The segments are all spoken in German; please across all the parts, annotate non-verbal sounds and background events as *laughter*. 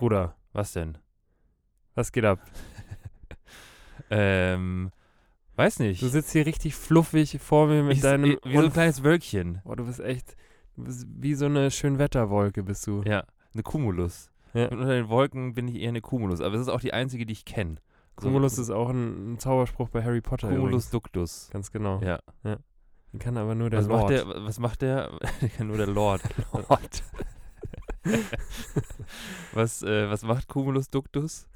Bruder, Was denn? was geht ab? *laughs* Ähm, weiß nicht. Du sitzt hier richtig fluffig vor mir mit Ich- deinem. wie so ein kleines Wölkchen. Boah, du bist echt. Du bist wie so eine Schönwetterwolke, bist du. Ja, eine Cumulus. Ja. Und unter den Wolken bin ich eher eine Cumulus, aber es ist auch die einzige, die ich kenne. Cumulus ist auch ein, ein Zauberspruch bei Harry Potter. Cumulus übrigens. ductus. Ganz genau. Ja. Den kann aber nur der Was Lord. macht der? Was macht der? *laughs* Der kann nur der Lord. *laughs* Lord. *laughs* Was, äh, was macht Cumulus ductus?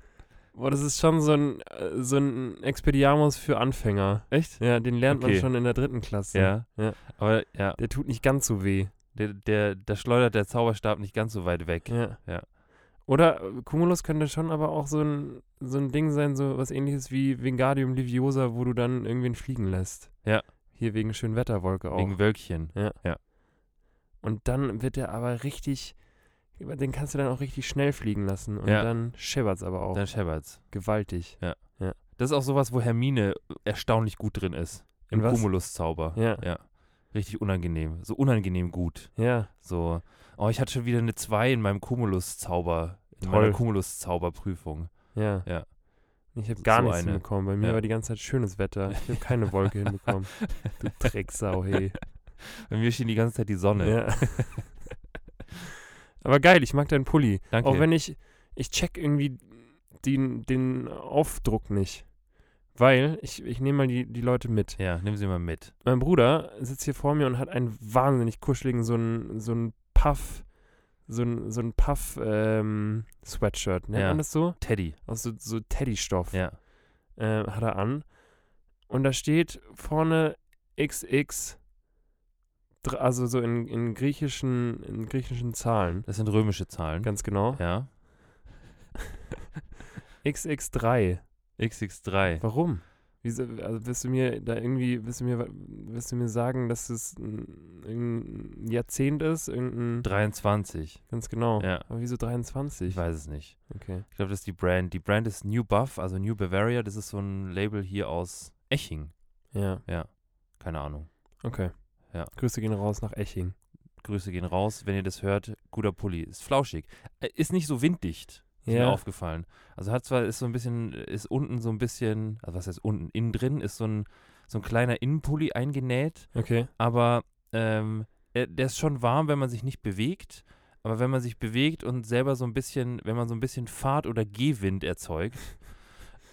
Boah, das ist schon so ein, äh, so ein Expediamus für Anfänger. Echt? Ja, den lernt man Okay. schon in der dritten Klasse. Ja. Ja. Aber ja, Der tut nicht ganz so weh. der, der, da schleudert der Zauberstab nicht ganz so weit weg. Ja. Ja. Oder äh, Cumulus könnte schon aber auch so ein, so ein Ding sein, so was ähnliches wie Wingardium Leviosa, wo du dann irgendwen fliegen lässt. Ja. Hier wegen Schönwetterwolke auch. Wegen Wölkchen. Und dann wird er aber richtig, den kannst du dann auch richtig schnell fliegen lassen. Und Ja. dann scheppert's aber auch. Dann scheppert's. Gewaltig. Das ist auch sowas, wo Hermine erstaunlich gut drin ist. Im? Cumulus-Zauber. Ja. Ja. Richtig unangenehm. So unangenehm gut. Ja. So, oh, ich hatte schon wieder eine 2 in meinem Cumulus-Zauber, in Toll. meiner Cumulus-Zauberprüfung. Ja. Ja. Ich habe So gar nichts eine. hinbekommen. Bei mir Ja. war die ganze Zeit schönes Wetter. Ich habe keine Wolke *laughs* hinbekommen. Du Drecksau, hey. Bei mir schien die ganze Zeit die Sonne. Ja. *laughs* Aber geil, ich mag deinen Pulli. Danke. Auch wenn ich, ich check irgendwie den, den Aufdruck nicht. Weil, ich, ich nehme mal die, die Leute mit. ja, nimm sie mal mit. Mein Bruder sitzt hier vor mir und hat einen wahnsinnig kuscheligen, so einen so einen Puff, so ein, so ein Puff ähm, Sweatshirt, nennt Ja. man das so? Teddy. Aus so, so Teddystoff Ja. äh, hat er an. Und da steht vorne XX, also so in, in griechischen, in griechischen Zahlen. Das sind römische Zahlen. Ganz genau. Ja. *laughs* XX3. XX3. Warum? Wieso, also willst du mir da irgendwie, willst du mir, willst du mir sagen, dass es ein, ein Jahrzehnt ist? Irgendein, 23. ganz genau. Ja. Aber wieso 23? Ich weiß es nicht. Okay. Ich glaube, das ist die Brand. Die Brand ist New Buff, also New Bavaria. Das ist so ein Label hier aus Eching. Ja, Keine Ahnung. okay. Ja. Grüße gehen raus nach Eching. Grüße gehen raus, wenn ihr das hört. Guter Pulli. Ist flauschig. Äh, Ist nicht so winddicht. Ist mir Ja. aufgefallen. Also hat zwar, ist so ein bisschen, ist unten so ein bisschen, also was heißt unten? Innen drin ist so ein, so ein kleiner Innenpulli eingenäht, Okay. aber ähm, er, der ist schon warm, wenn man sich nicht bewegt. Aber wenn man sich bewegt und selber so ein bisschen, wenn man so ein bisschen Fahrt- oder Gehwind erzeugt,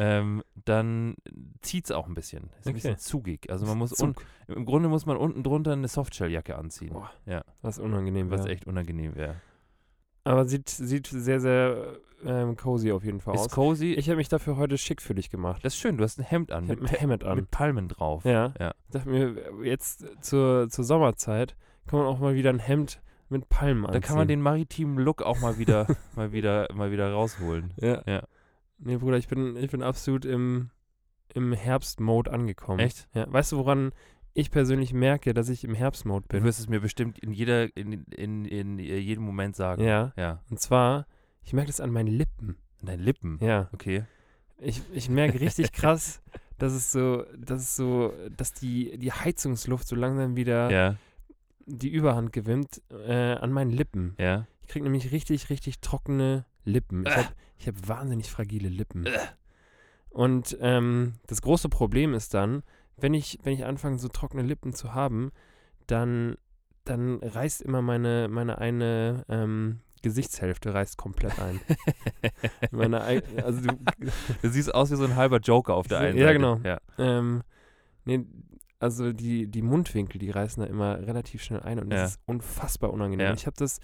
ähm, dann zieht es auch ein bisschen. Ist ein Okay. bisschen zugig. Also man muss un, Zug. im Grunde muss man unten drunter eine Softshelljacke anziehen. Boah. Ja, Was unangenehm was wäre. echt unangenehm wäre. Aber sieht, sieht sehr, sehr ähm, cozy auf jeden Fall Ist aus. cozy. Ich habe mich dafür heute schick für dich gemacht. das ist schön, du hast ein Hemd an Ich mit, ein Hemd an. mit Palmen drauf. Ja. Ja. Ich dachte mir, jetzt zur, zur Sommerzeit kann man auch mal wieder ein Hemd mit Palmen Da anziehen. kann man den maritimen Look auch mal wieder, *laughs* mal wieder, mal wieder rausholen. Ja. Ja. Nee, Bruder, ich bin, ich bin absolut im, im Herbst-Mode angekommen. Echt? Ja. Weißt du, woran ich persönlich merke, dass ich im Herbst-Mode Du bin? wirst es mir bestimmt in jeder, in, in, in, jedem Moment sagen. Ja. Ja. Und zwar, ich merke das an meinen Lippen. An deinen Lippen. Ja. Okay. Ich, ich merke richtig *laughs* krass, dass es so, dass es so, dass die, die Heizungsluft so langsam wieder Ja. die Überhand gewinnt äh, an meinen Lippen. Ja. Ich kriege nämlich richtig, richtig trockene Lippen. Ich Äh. habe hab wahnsinnig fragile Lippen. Und ähm, das große Problem ist dann, wenn ich, wenn ich anfange, so trockene Lippen zu haben, dann, dann reißt immer meine, meine eine ähm, Gesichtshälfte reißt komplett ein. *laughs* meine, ei- also du, Du siehst aus wie so ein halber Joker auf der einen ja, Seite. genau. Ja. ähm, nee, also die, die Mundwinkel, die reißen da immer relativ schnell ein und das Ja. ist unfassbar unangenehm. Ja. Ich habe das,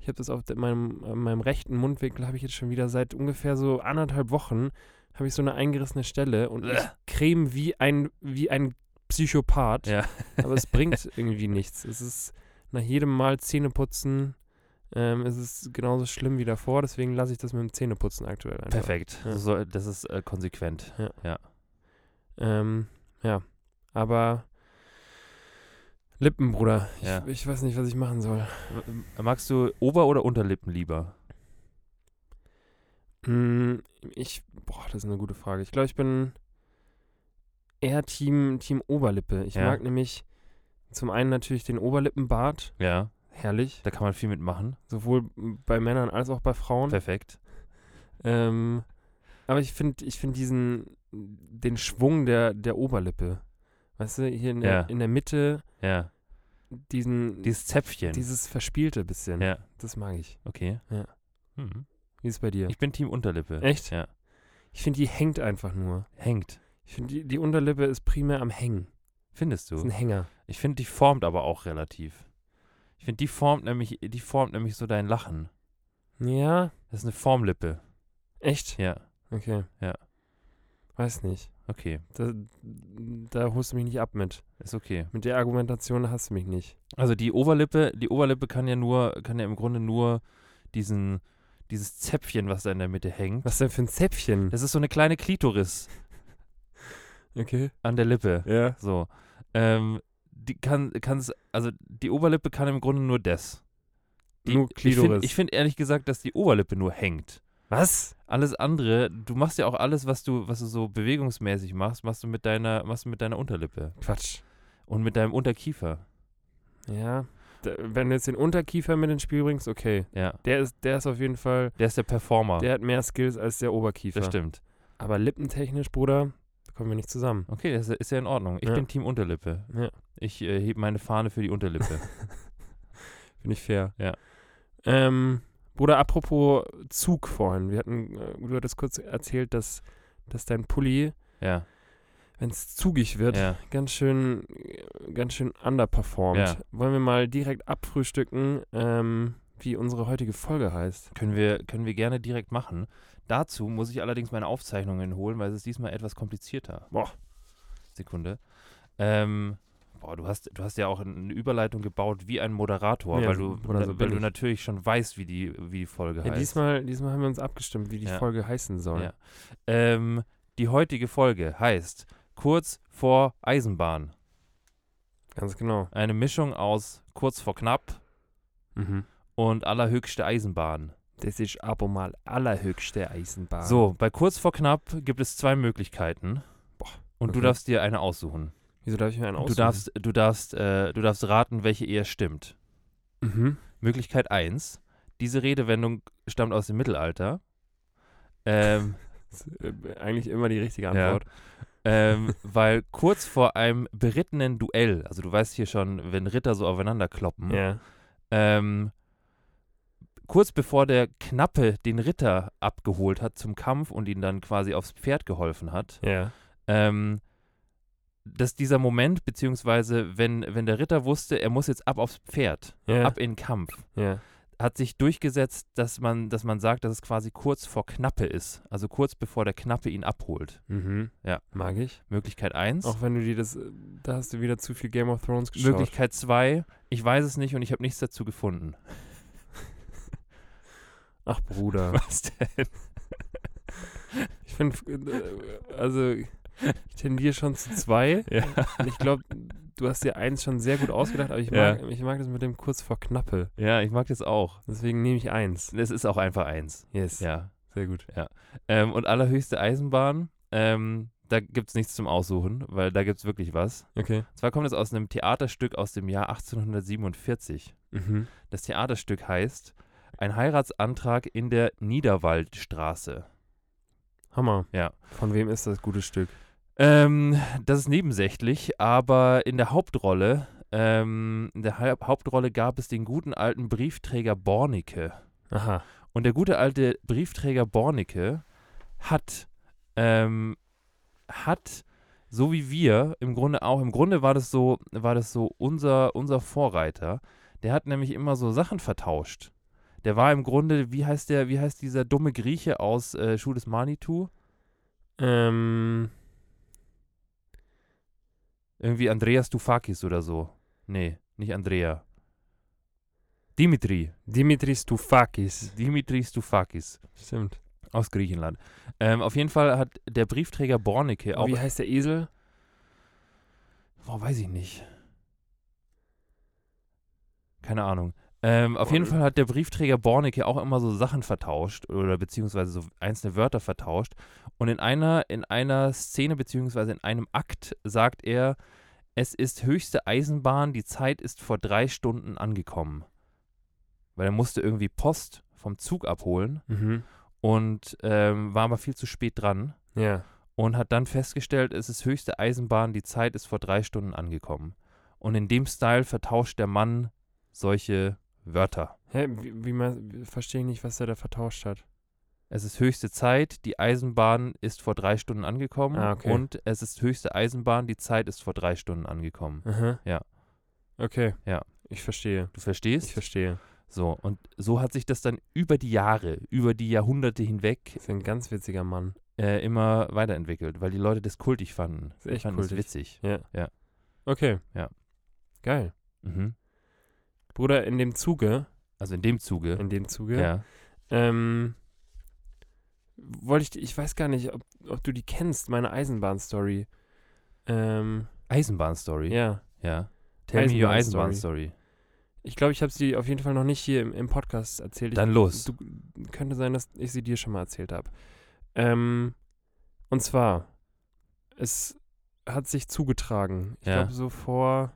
ich habe das auf meinem, an meinem rechten Mundwinkel habe ich jetzt schon wieder seit ungefähr so anderthalb Wochen habe ich so eine eingerissene Stelle und ich creme wie ein, wie ein Psychopath, Ja. aber es bringt irgendwie nichts. Es ist nach jedem Mal Zähneputzen ähm, ist es genauso schlimm wie davor, deswegen lasse ich das mit dem Zähneputzen aktuell einfach. Perfekt. Ja. So, das ist äh, konsequent. Ähm, ja, aber Lippen, Bruder. Ja. Ich, ich weiß nicht, was ich machen soll. Magst du Ober- oder Unterlippen lieber? Hm, ich, boah, das ist eine gute Frage. Ich glaube, ich bin eher Team, Team Oberlippe. Ich Ja. mag nämlich zum einen natürlich den Oberlippenbart. Ja. Herrlich. Da kann man viel mitmachen. Sowohl bei Männern als auch bei Frauen. Perfekt. Ähm, aber ich finde ich find diesen, den Schwung der, der Oberlippe. Weißt du, hier in der, Ja. in der Mitte Ja. diesen, Dieses Zäpfchen. dieses Verspielte bisschen. ja. Das mag ich. Okay. Ja. Hm. Wie ist es bei dir? Ich bin Team Unterlippe. Echt? Ja. Ich finde, die hängt einfach nur. Hängt. Ich finde, die, die Unterlippe ist primär am Hängen. Findest Das ist du? ein Hänger. Ich finde, die formt aber auch relativ. Ich finde, die formt nämlich, die formt nämlich so dein Lachen. Ja, Das ist eine Formlippe. echt? Ja. Okay. Ja. Weiß nicht. Okay. Da, da holst du mich nicht ab mit. Ist okay. Mit der Argumentation hast du mich nicht. Also die Oberlippe, die Oberlippe kann ja nur, kann ja im Grunde nur diesen, dieses Zäpfchen, was da in der Mitte hängt. Was denn für ein Zäpfchen? Das ist so eine kleine Klitoris Okay. an der Lippe. Ja. So. Ähm, die kann, kann's, also die Oberlippe kann im Grunde nur das. Die, Nur Ich finde Klitoris. ich find ehrlich gesagt, dass die Oberlippe nur hängt. Was? Alles andere, du machst ja auch alles, was du, was du so bewegungsmäßig machst, machst du mit deiner, machst du mit deiner Unterlippe Quatsch. und mit deinem Unterkiefer. Ja. Da, wenn du jetzt den Unterkiefer mit ins Spiel bringst, okay. Ja. Der ist, der ist auf jeden Fall, Der ist der Performer. der hat mehr Skills als der Oberkiefer. das stimmt. Aber lippentechnisch, Bruder, da kommen wir nicht zusammen. Okay, das ist ja in Ordnung. Ich Ja. bin Team Unterlippe. Ja. Ich äh, hebe meine Fahne für die Unterlippe. *laughs* Finde ich fair. Ja. Ähm, Bruder, apropos Zug vorhin. Wir hatten, äh, du hattest kurz erzählt, dass, dass dein Pulli, ja, wenn es zugig wird, ja. ganz schön, äh, ganz schön underperformt. Ja. Wollen wir mal direkt abfrühstücken, ähm, wie unsere heutige Folge heißt? Können wir, können wir gerne direkt machen. Dazu muss ich allerdings meine Aufzeichnungen holen, weil es ist diesmal etwas komplizierter. Boah. Sekunde. Ähm, boah, du hast, du hast ja auch eine Überleitung gebaut wie ein Moderator, Ja, weil, du, so weil du ich. natürlich schon weißt, wie die, wie die Folge Ja, heißt. diesmal, diesmal haben wir uns abgestimmt, wie die Ja. Folge heißen soll. Ähm, die heutige Folge heißt Kurz vor Eisenbahn. Ganz genau. Eine Mischung aus Kurz vor knapp Mhm. und Allerhöchste Eisenbahn. Das ist aber mal allerhöchste Eisenbahn. So, bei Kurz vor knapp gibt es zwei Möglichkeiten. Boah, Und du darfst dir eine aussuchen. Wieso darf ich mir einen aussuchen? Du darfst, du darfst, äh, du darfst raten, welche eher stimmt. Mhm. Möglichkeit 1. Diese Redewendung stammt aus dem Mittelalter. Ähm, *laughs* Das ist, äh, eigentlich immer die richtige Ja. Antwort. ähm, weil kurz vor einem berittenen Duell, also du weißt hier schon, wenn Ritter so aufeinander kloppen, Ja. ähm, kurz bevor der Knappe den Ritter abgeholt hat zum Kampf und ihn dann quasi aufs Pferd geholfen hat, Ja. ähm, dass dieser Moment, beziehungsweise wenn, wenn der Ritter wusste, er muss jetzt ab aufs Pferd, Ja. ab in den Kampf, ja. hat sich durchgesetzt, dass man, dass man sagt, dass es quasi kurz vor Knappe ist. Also kurz bevor der Knappe ihn abholt. Mhm. Ja. Mag ich. Möglichkeit 1. Auch wenn du dir das, da hast du wieder zu viel Game of Thrones geschaut. Möglichkeit 2. Ich weiß es nicht und ich habe nichts dazu gefunden. Ach Bruder. *laughs* Was denn? Ich finde, äh, also ich tendiere schon zu zwei. *laughs* Ja. Und ich glaube, du hast dir eins schon sehr gut ausgedacht, aber ich Ja. mag, ich mag das mit dem kurz vor Knappe. ja, ich mag das auch. Deswegen nehme ich eins. Es ist auch einfach eins. Yes. Ja. Sehr gut. Ähm, und allerhöchste Eisenbahn, ähm, da gibt es nichts zum Aussuchen, weil da gibt es wirklich was. Okay. Und zwar kommt es aus einem Theaterstück aus dem Jahr 1847. Mhm. Das Theaterstück heißt Ein Heiratsantrag in der Niederwaldstraße. Hammer. Ja. Von wem ist das gute Stück? Ähm, das ist nebensächlich, aber in der Hauptrolle, ähm, in der Haupt- Hauptrolle gab es den guten alten Briefträger Bornicke. Aha. Und der gute alte Briefträger Bornicke hat, ähm, hat, so wie wir, im Grunde auch, im Grunde war das so, war das so unser, unser Vorreiter. Der hat nämlich immer so Sachen vertauscht. Der war im Grunde, wie heißt der, wie heißt dieser dumme Grieche aus äh, Schuh des Manitou? Ähm, Irgendwie Andreas Dufakis oder so. Nee, nicht Andrea. Dimitri. Dimitris Stoufakis. Dimitri Stoufakis Stimmt. aus Griechenland. Ähm, auf jeden Fall hat der Briefträger Borneke auch. Wie heißt der Esel? Oh, weiß ich nicht. Keine Ahnung. Ähm, auf jeden Fall hat der Briefträger Borneke auch immer so Sachen vertauscht oder beziehungsweise so einzelne Wörter vertauscht. Und in einer, in einer Szene beziehungsweise in einem Akt sagt er, es ist höchste Eisenbahn, die Zeit ist vor drei Stunden angekommen. Weil er musste irgendwie Post vom Zug abholen Mhm. und ähm, war aber viel zu spät dran Ja. und hat dann festgestellt, es ist höchste Eisenbahn, die Zeit ist vor drei Stunden angekommen. Und in dem Style vertauscht der Mann solche Wörter. Hä, wie, wie man, verstehe ich nicht, was er da vertauscht hat. Es ist höchste Zeit, die Eisenbahn ist vor drei Stunden angekommen. Ah, okay. Und es ist höchste Eisenbahn, die Zeit ist vor drei Stunden angekommen. Aha. Ja. Okay. Ja. Ich verstehe. Du verstehst? Ich verstehe. so, und so hat sich das dann über die Jahre, über die Jahrhunderte hinweg Das ist ein ganz witziger Mann. äh, immer weiterentwickelt, weil die Leute das kultig fanden. ist echt fanden es kultig. witzig. Ja. Ja. Okay. Ja. Geil. Mhm. Bruder, in dem Zuge, Also in dem Zuge. in dem Zuge, ja. ähm, wollte ich, ich weiß gar nicht, ob, ob du die kennst, meine Eisenbahn-Story. Ähm, Eisenbahnstory. ja. Ja. Tell me your Eisenbahnstory. Eisenbahnstory. Ich glaube, ich habe sie auf jeden Fall noch nicht hier im, im Podcast erzählt. Ich, Dann los. Du, könnte sein, dass ich sie dir schon mal erzählt habe. Ähm, und zwar, es hat sich zugetragen. Ich Ja. glaube, so vor,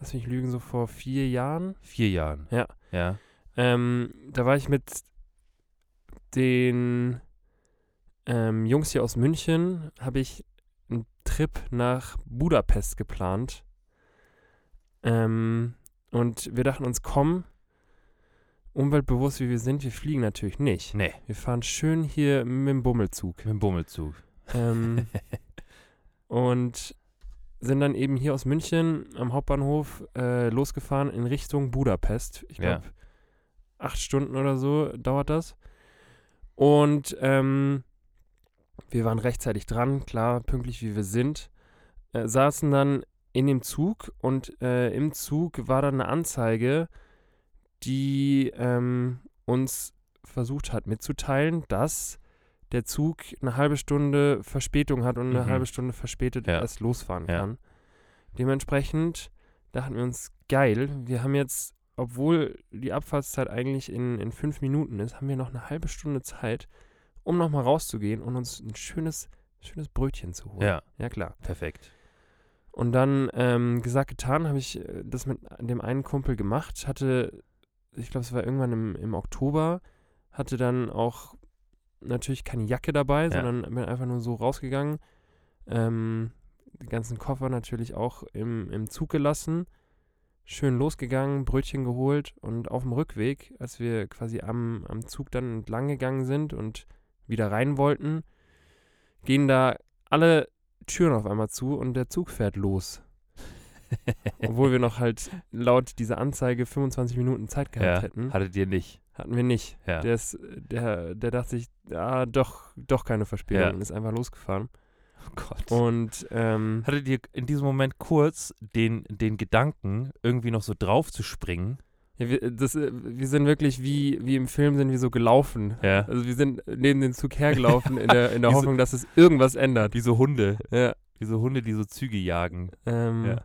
lass mich lügen, so vor vier Jahren. Vier Jahren. Ja. Ja. Ähm, da war ich mit den ähm, Jungs hier aus München, habe ich einen Trip nach Budapest geplant. Ähm, und wir dachten uns, komm, umweltbewusst wie wir sind, wir fliegen natürlich nicht. Nee. Wir fahren schön hier mit dem Bummelzug. Mit dem Bummelzug. Ähm, *laughs* und sind dann eben hier aus München am Hauptbahnhof äh, losgefahren in Richtung Budapest. Ich Ja. glaube, acht Stunden oder so dauert das. Und ähm, wir waren rechtzeitig dran, klar, pünktlich wie wir sind. Äh, saßen dann in dem Zug und äh, im Zug war dann eine Anzeige, die ähm, uns versucht hat mitzuteilen, dass der Zug eine halbe Stunde Verspätung hat und eine Mhm. halbe Stunde verspätet Ja. erst losfahren Ja. kann. Dementsprechend dachten wir uns, geil, wir haben jetzt, obwohl die Abfahrtszeit eigentlich in, in fünf Minuten ist, haben wir noch eine halbe Stunde Zeit, um nochmal rauszugehen und uns ein schönes, schönes Brötchen zu holen. Ja. Ja, klar. Perfekt. Und dann, ähm, gesagt, getan, habe ich äh, das mit dem einen Kumpel gemacht, hatte, ich glaube, es war irgendwann im, im Oktober, hatte dann auch natürlich keine Jacke dabei, sondern bin einfach nur so rausgegangen. Ähm, die ganzen Koffer natürlich auch im, im Zug gelassen. Schön losgegangen, Brötchen geholt und auf dem Rückweg, als wir quasi am, am Zug dann entlang gegangen sind und wieder rein wollten, gehen da alle Türen auf einmal zu und der Zug fährt los. *laughs* Obwohl wir noch halt laut dieser Anzeige 25 Minuten Zeit gehabt ja. hätten. Hattet ihr nicht. Hatten wir nicht. Ja. Der, ist, der, der dachte sich, ah, doch, doch keine Verspätung Ja. und ist einfach losgefahren. Oh Gott. Und ähm, Hattet ihr in diesem Moment kurz den, den Gedanken, irgendwie noch so drauf zu springen? ja, wir, das, äh, wir sind wirklich wie, wie im Film sind wir so gelaufen. Ja. Also wir sind neben den Zug hergelaufen *laughs* in der, in der Wie so- Hoffnung, dass es irgendwas ändert. Wie so Hunde. Ja. Wie so Hunde, die so Züge jagen. Ähm, Ja.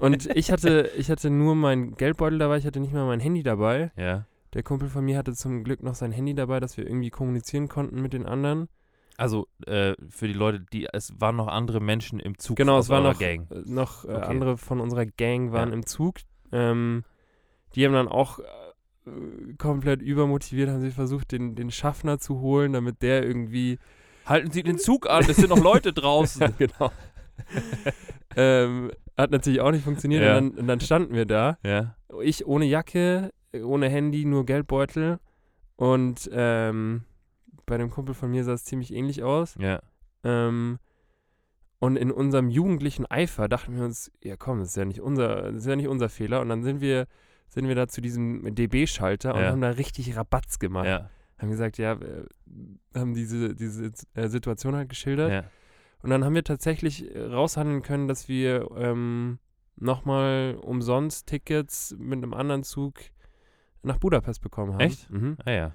Und ich hatte, ich hatte nur mein Geldbeutel dabei, ich hatte nicht mal mein Handy dabei. Ja. Der Kumpel von mir hatte zum Glück noch sein Handy dabei, dass wir irgendwie kommunizieren konnten mit den anderen. Also, äh, für die Leute, die, es waren noch andere Menschen im Zug Genau, es waren noch, Gang. äh, noch äh, Okay. andere von unserer Gang waren Ja. im Zug. Ähm, die haben dann auch äh, komplett übermotiviert, haben sie versucht, den, den Schaffner zu holen, damit der irgendwie. Halten Sie den Zug an, es sind noch Leute draußen. *laughs* Ja, genau. ähm, hat natürlich auch nicht funktioniert. Ja. Und, dann, und dann standen wir da. ja. Ich ohne Jacke, ohne Handy, nur Geldbeutel. Und ähm, bei dem Kumpel von mir sah es ziemlich ähnlich aus. Ja. Ähm, und in unserem jugendlichen Eifer dachten wir uns, ja komm, das ist ja nicht unser, das ist ja nicht unser Fehler. Und dann sind wir, sind wir da zu diesem DB-Schalter und Ja. haben da richtig Rabatz gemacht. Ja. Haben gesagt, ja, wir haben diese, diese äh, Situation halt geschildert. Ja. Und dann haben wir tatsächlich äh, raushandeln können, dass wir ähm, nochmal umsonst Tickets mit einem anderen Zug nach Budapest bekommen haben. Echt? Mhm. Ah ja.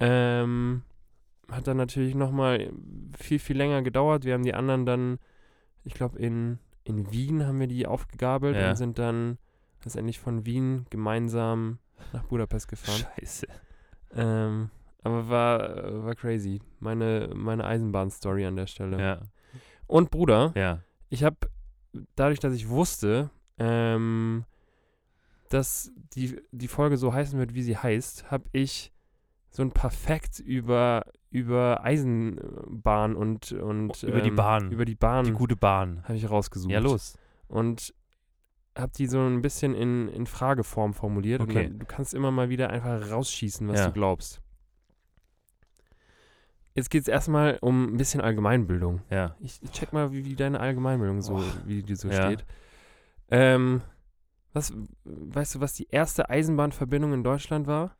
Ähm, hat dann natürlich nochmal viel, viel länger gedauert. Wir haben die anderen dann, ich glaube, in, in Wien haben wir die aufgegabelt Ja. und sind dann letztendlich von Wien gemeinsam nach Budapest gefahren. Scheiße. Ähm, aber war, war crazy. Meine, meine Eisenbahn-Story an der Stelle. Ja. Und Bruder, Ja. ich habe, dadurch, dass ich wusste, ähm, dass die, die Folge so heißen wird, wie sie heißt, habe ich so ein paar Facts über, über Eisenbahn und, und Über die ähm, Bahn. über die Bahn Die gute Bahn. habe ich rausgesucht. Ja, los. Und habe die so ein bisschen in, in Frageform formuliert. Okay. Und dann, du kannst immer mal wieder einfach rausschießen, was Ja. du glaubst. Jetzt geht es erstmal um ein bisschen Allgemeinbildung. Ja. Ich ich check mal, wie, wie deine Allgemeinbildung so, Boah. wie die so Ja. steht. Ähm, was, weißt du, was die erste Eisenbahnverbindung in Deutschland war?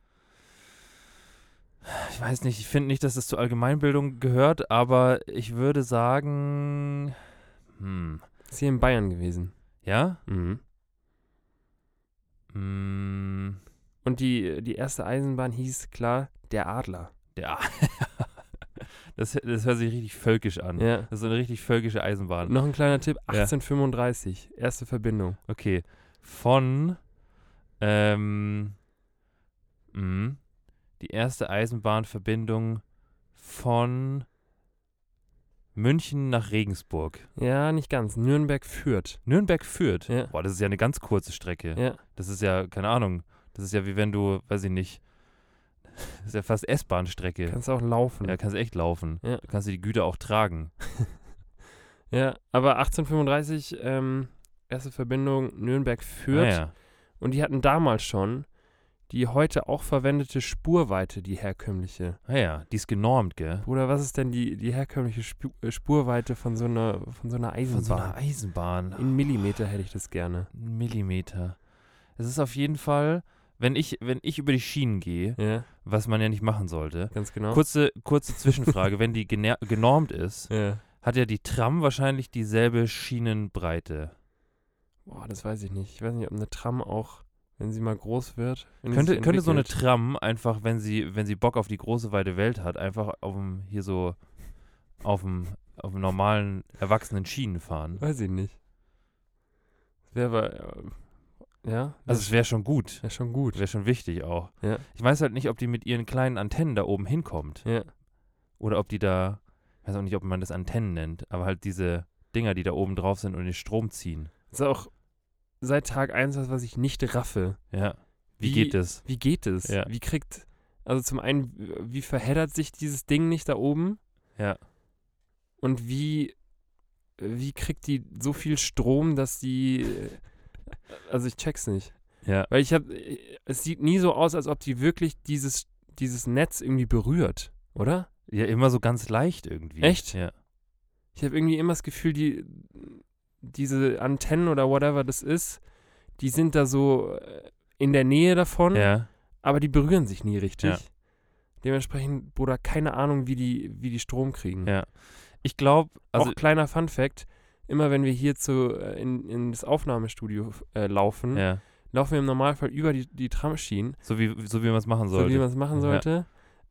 Ich weiß nicht, ich finde nicht, dass es zur Allgemeinbildung gehört, aber ich würde sagen. Hm. Ist hier in Bayern gewesen. Ja? Mhm. Hm. Und die, die erste Eisenbahn hieß klar der Adler. Ja. *laughs* das, das hört sich richtig völkisch an. Ja. Das ist eine richtig völkische Eisenbahn. Noch ein kleiner Tipp: Ja. 1835, erste Verbindung. Okay. Von. Ähm. mh, die erste Eisenbahnverbindung von München nach Regensburg. Ja, nicht ganz. Nürnberg führt. Nürnberg führt. Ja. Boah, das ist ja eine ganz kurze Strecke. Ja. Das ist ja, keine Ahnung. Das ist ja wie wenn du, weiß ich nicht. *laughs* Das ist ja fast S-Bahn-Strecke. Kannst auch laufen. Ja, kannst echt laufen. Ja. Du kannst die Güter auch tragen. *laughs* Ja, aber 1835, ähm, erste Verbindung Nürnberg führt. Ah, ja. Und die hatten damals schon die heute auch verwendete Spurweite, die herkömmliche. Ah, ja, die ist genormt, gell? Bruder, was ist denn die, die herkömmliche Spu äh, Spurweite von so einer, von so einer Von Eisenbahn? so einer Eisenbahn. In Millimeter hätte ich das gerne. Ein Millimeter. Es ist auf jeden Fall, wenn ich, wenn ich über die Schienen gehe, Ja, was man ja nicht machen sollte. ganz genau. Kurze, kurze Zwischenfrage, *laughs* wenn die genormt ist, Ja. hat ja die Tram wahrscheinlich dieselbe Schienenbreite. Boah, das weiß ich nicht. Ich weiß nicht, ob eine Tram auch, wenn sie mal groß wird. Könnte, könnte so eine Tram einfach, wenn sie, wenn sie Bock auf die große weite Welt hat, einfach auf dem, hier so auf dem, auf dem normalen, erwachsenen Schienen fahren. Weiß ich nicht. Wäre aber, äh, ja, Also es wäre schon gut. wäre schon gut. Wäre schon wichtig auch. Ja. Ich weiß halt nicht, ob die mit ihren kleinen Antennen da oben hinkommt. Ja, Oder ob die da, ich weiß auch nicht, ob man das Antennen nennt, aber halt diese Dinger, die da oben drauf sind und den Strom ziehen. das ist auch seit Tag 1 was, was ich nicht raffe. Ja. Wie, Wie- geht das? Wie geht es? Ja. Wie kriegt, also zum einen, wie verheddert sich dieses Ding nicht da oben? Ja. Und wie, wie kriegt die so viel Strom, dass die, also ich check's nicht. Ja. Weil ich habe, es sieht nie so aus, als ob die wirklich dieses, dieses Netz irgendwie berührt, oder? Ja, immer so ganz leicht irgendwie. Echt? Ja. Ich habe irgendwie immer das Gefühl, die, diese Antennen oder whatever das ist, die sind da so äh, in der Nähe davon, Ja. aber die berühren sich nie richtig. Ja. Dementsprechend, Bruder, keine Ahnung, wie die, wie die Strom kriegen. Ja. Ich glaube, also Auch kleiner Fun Fact, immer wenn wir hier zu, äh, in, in das Aufnahmestudio äh, laufen, ja, laufen wir im Normalfall über die, die Tramschienen, so wie, so wie man es machen so sollte. wie man es machen sollte.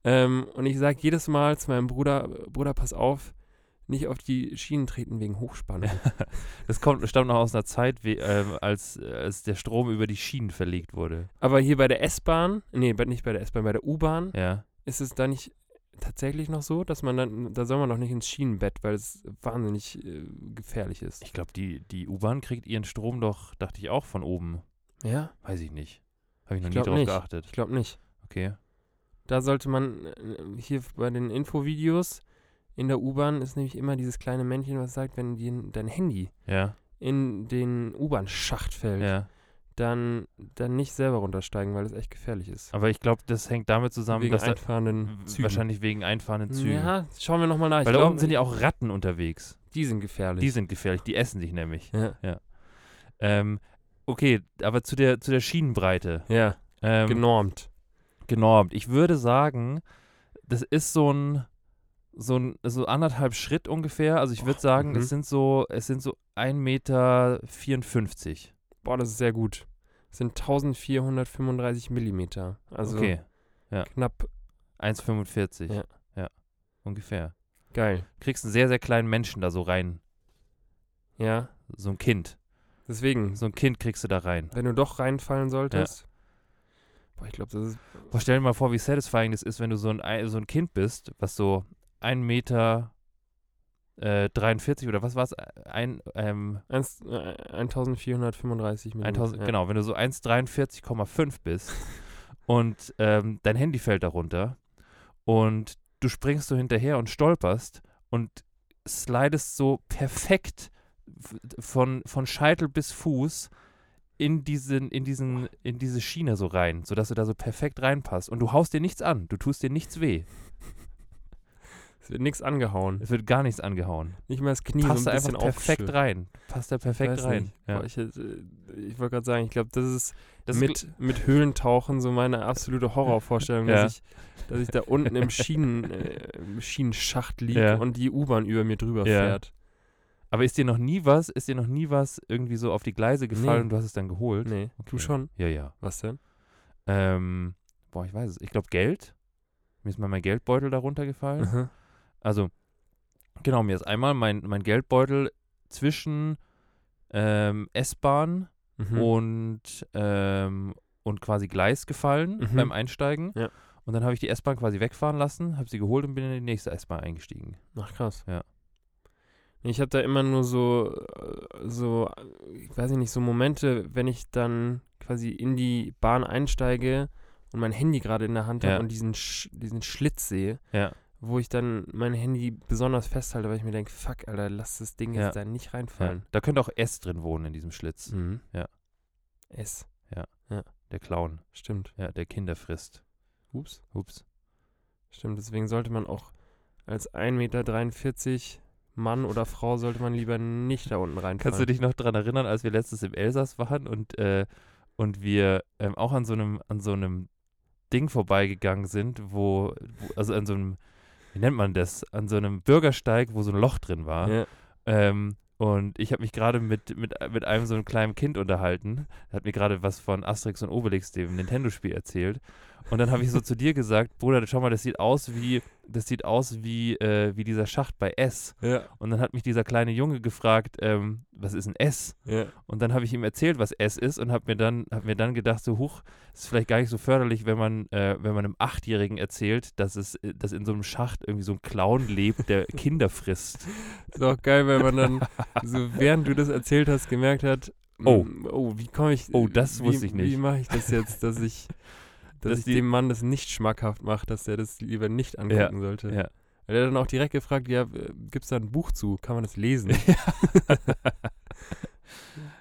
Ähm, und ich sage jedes Mal zu meinem Bruder, Bruder, pass auf, nicht auf die Schienen treten wegen Hochspannung. *laughs* das kommt, stammt noch aus einer Zeit, wie, ähm, als, als der Strom über die Schienen verlegt wurde. Aber hier bei der S-Bahn, nee, bei- nicht bei der S-Bahn, bei der U-Bahn, Ja. ist es da nicht tatsächlich noch so, dass man dann, da soll man noch nicht ins Schienenbett, weil es wahnsinnig äh, gefährlich ist. Ich glaube, die, die U-Bahn kriegt ihren Strom doch, dachte ich, auch von oben. Ja? Weiß ich nicht. Habe ich noch Ich nie drauf nicht. geachtet. Ich glaube nicht. Okay. Da sollte man, äh, hier bei den Infovideos in der U-Bahn ist nämlich immer dieses kleine Männchen, was sagt, wenn dir dein Handy Ja. in den U-Bahn-Schacht fällt, Ja. dann, dann nicht selber runtersteigen, weil es echt gefährlich ist. Aber ich glaube, das hängt damit zusammen, Wegen dass da, einfahrenden w- Zügen. wahrscheinlich wegen einfahrenden Zügen. Ja, schauen wir nochmal nach. Weil da oben sind ja auch Ratten unterwegs. die sind gefährlich. Die sind gefährlich, die essen dich nämlich. ja, Ähm, okay, aber zu der, zu der Schienenbreite. ja Ähm, genormt. genormt. Ich würde sagen, das ist so ein so ein so anderthalb Schritt ungefähr. Also ich würde sagen, mhm. es sind so es sind so 1,54 Meter. boah, das ist sehr gut. Das sind 1435 Millimeter. Also okay. knapp 1,45. Ja. ja. Ungefähr. geil. Kriegst einen sehr, sehr kleinen Menschen da so rein. Ja, So ein Kind. deswegen, So ein Kind kriegst du da rein. wenn du doch reinfallen solltest. Boah, ich glaube, das ist. Boah, stell dir mal vor, wie satisfying das ist, wenn du so ein, Ei- so ein Kind bist, was so 1 Meter äh, 43 oder was war es? Ein, ähm, eins- äh, 1435 Millimeter. 1000, ja. Genau, wenn du so 1,43,5 bist *laughs* und ähm, dein Handy fällt darunter und du springst so hinterher und stolperst und slidest so perfekt von, von Scheitel bis Fuß in diesen, in diesen, in diese Schiene so rein, sodass du da so perfekt reinpasst. Und du haust dir nichts an, du tust dir nichts weh. Es wird nichts angehauen. Es wird gar nichts angehauen. Nicht mal das Knie Passt so da ein einfach bisschen perfekt rein. Passt da perfekt rein. Ja. Ich ich wollte gerade sagen, ich glaube, das ist Das mit, mit Höhlentauchen so meine absolute Horrorvorstellung, *laughs* Ja. dass, ich, dass ich da unten im, Schienen, äh, im Schienenschacht liege Ja. und die U-Bahn über mir drüber fährt. Aber ist dir noch nie was, ist dir noch nie was irgendwie so auf die Gleise gefallen Nee. und du hast es dann geholt? Nee, du Okay. schon. Ja, ja. Was denn? Ähm, boah, ich weiß es. Ich glaube Geld. Mir ist mal mein Geldbeutel darunter gefallen. Mhm. Also, genau, mir ist einmal mein, mein Geldbeutel zwischen ähm, S-Bahn Mhm. und, ähm, und quasi Gleis gefallen Mhm. beim Einsteigen. Ja. Und dann habe ich die S-Bahn quasi wegfahren lassen, habe sie geholt und bin in die nächste S-Bahn eingestiegen. Ach krass. Ja. Ich habe da immer nur so, äh, so, ich weiß nicht, so Momente, wenn ich dann quasi in die Bahn einsteige und mein Handy gerade in der Hand Ja. habe und diesen, Sch diesen Schlitz sehe, Ja. Wo ich dann mein Handy besonders festhalte, weil ich mir denke, fuck, Alter, lass das Ding Ja. jetzt da nicht ja. reinfallen. Da könnte auch S drin wohnen in diesem Schlitz. Mhm. Ja. S, Der Clown, stimmt. ja, der Kinder frisst. Ups. Ups. Stimmt, deswegen sollte man auch als 1,43 Meter Mann oder Frau sollte man lieber nicht da unten reinfallen. Kannst du dich noch daran erinnern, als wir letztes im Elsass waren und, äh, und wir ähm, auch an so einem, an so einem Ding vorbeigegangen sind, wo, wo, also an so einem, wie nennt man das, an so einem Bürgersteig, wo so ein Loch drin war. Ja. Ähm, und ich habe mich gerade mit, mit, mit einem so einem kleinen Kind unterhalten. Er hat mir gerade was von Asterix und Obelix, dem Nintendo-Spiel, erzählt. Und dann habe ich so zu dir gesagt, Bruder, schau mal, das sieht aus wie, das sieht aus wie, äh, wie dieser Schacht bei S. Ja, Und dann hat mich dieser kleine Junge gefragt, ähm, was ist ein S? ja. Und dann habe ich ihm erzählt, was S ist und habe mir dann hab mir dann gedacht, so huch, ist vielleicht gar nicht so förderlich, wenn man äh, wenn man einem Achtjährigen erzählt, dass es dass in so einem Schacht irgendwie so ein Clown lebt, der *laughs* Kinder frisst. Ist auch geil, wenn man dann so während du das erzählt hast gemerkt hat, Oh. mm, oh, wie komme ich Oh, das wie, wusste ich nicht. Wie mache ich das jetzt, dass ich dass, Dass ich die- dem Mann das nicht schmackhaft mache, dass er das lieber nicht angucken sollte. Ja. Weil er dann auch direkt gefragt, ja, gibt es da ein Buch zu? Kann man das lesen? *laughs* *laughs*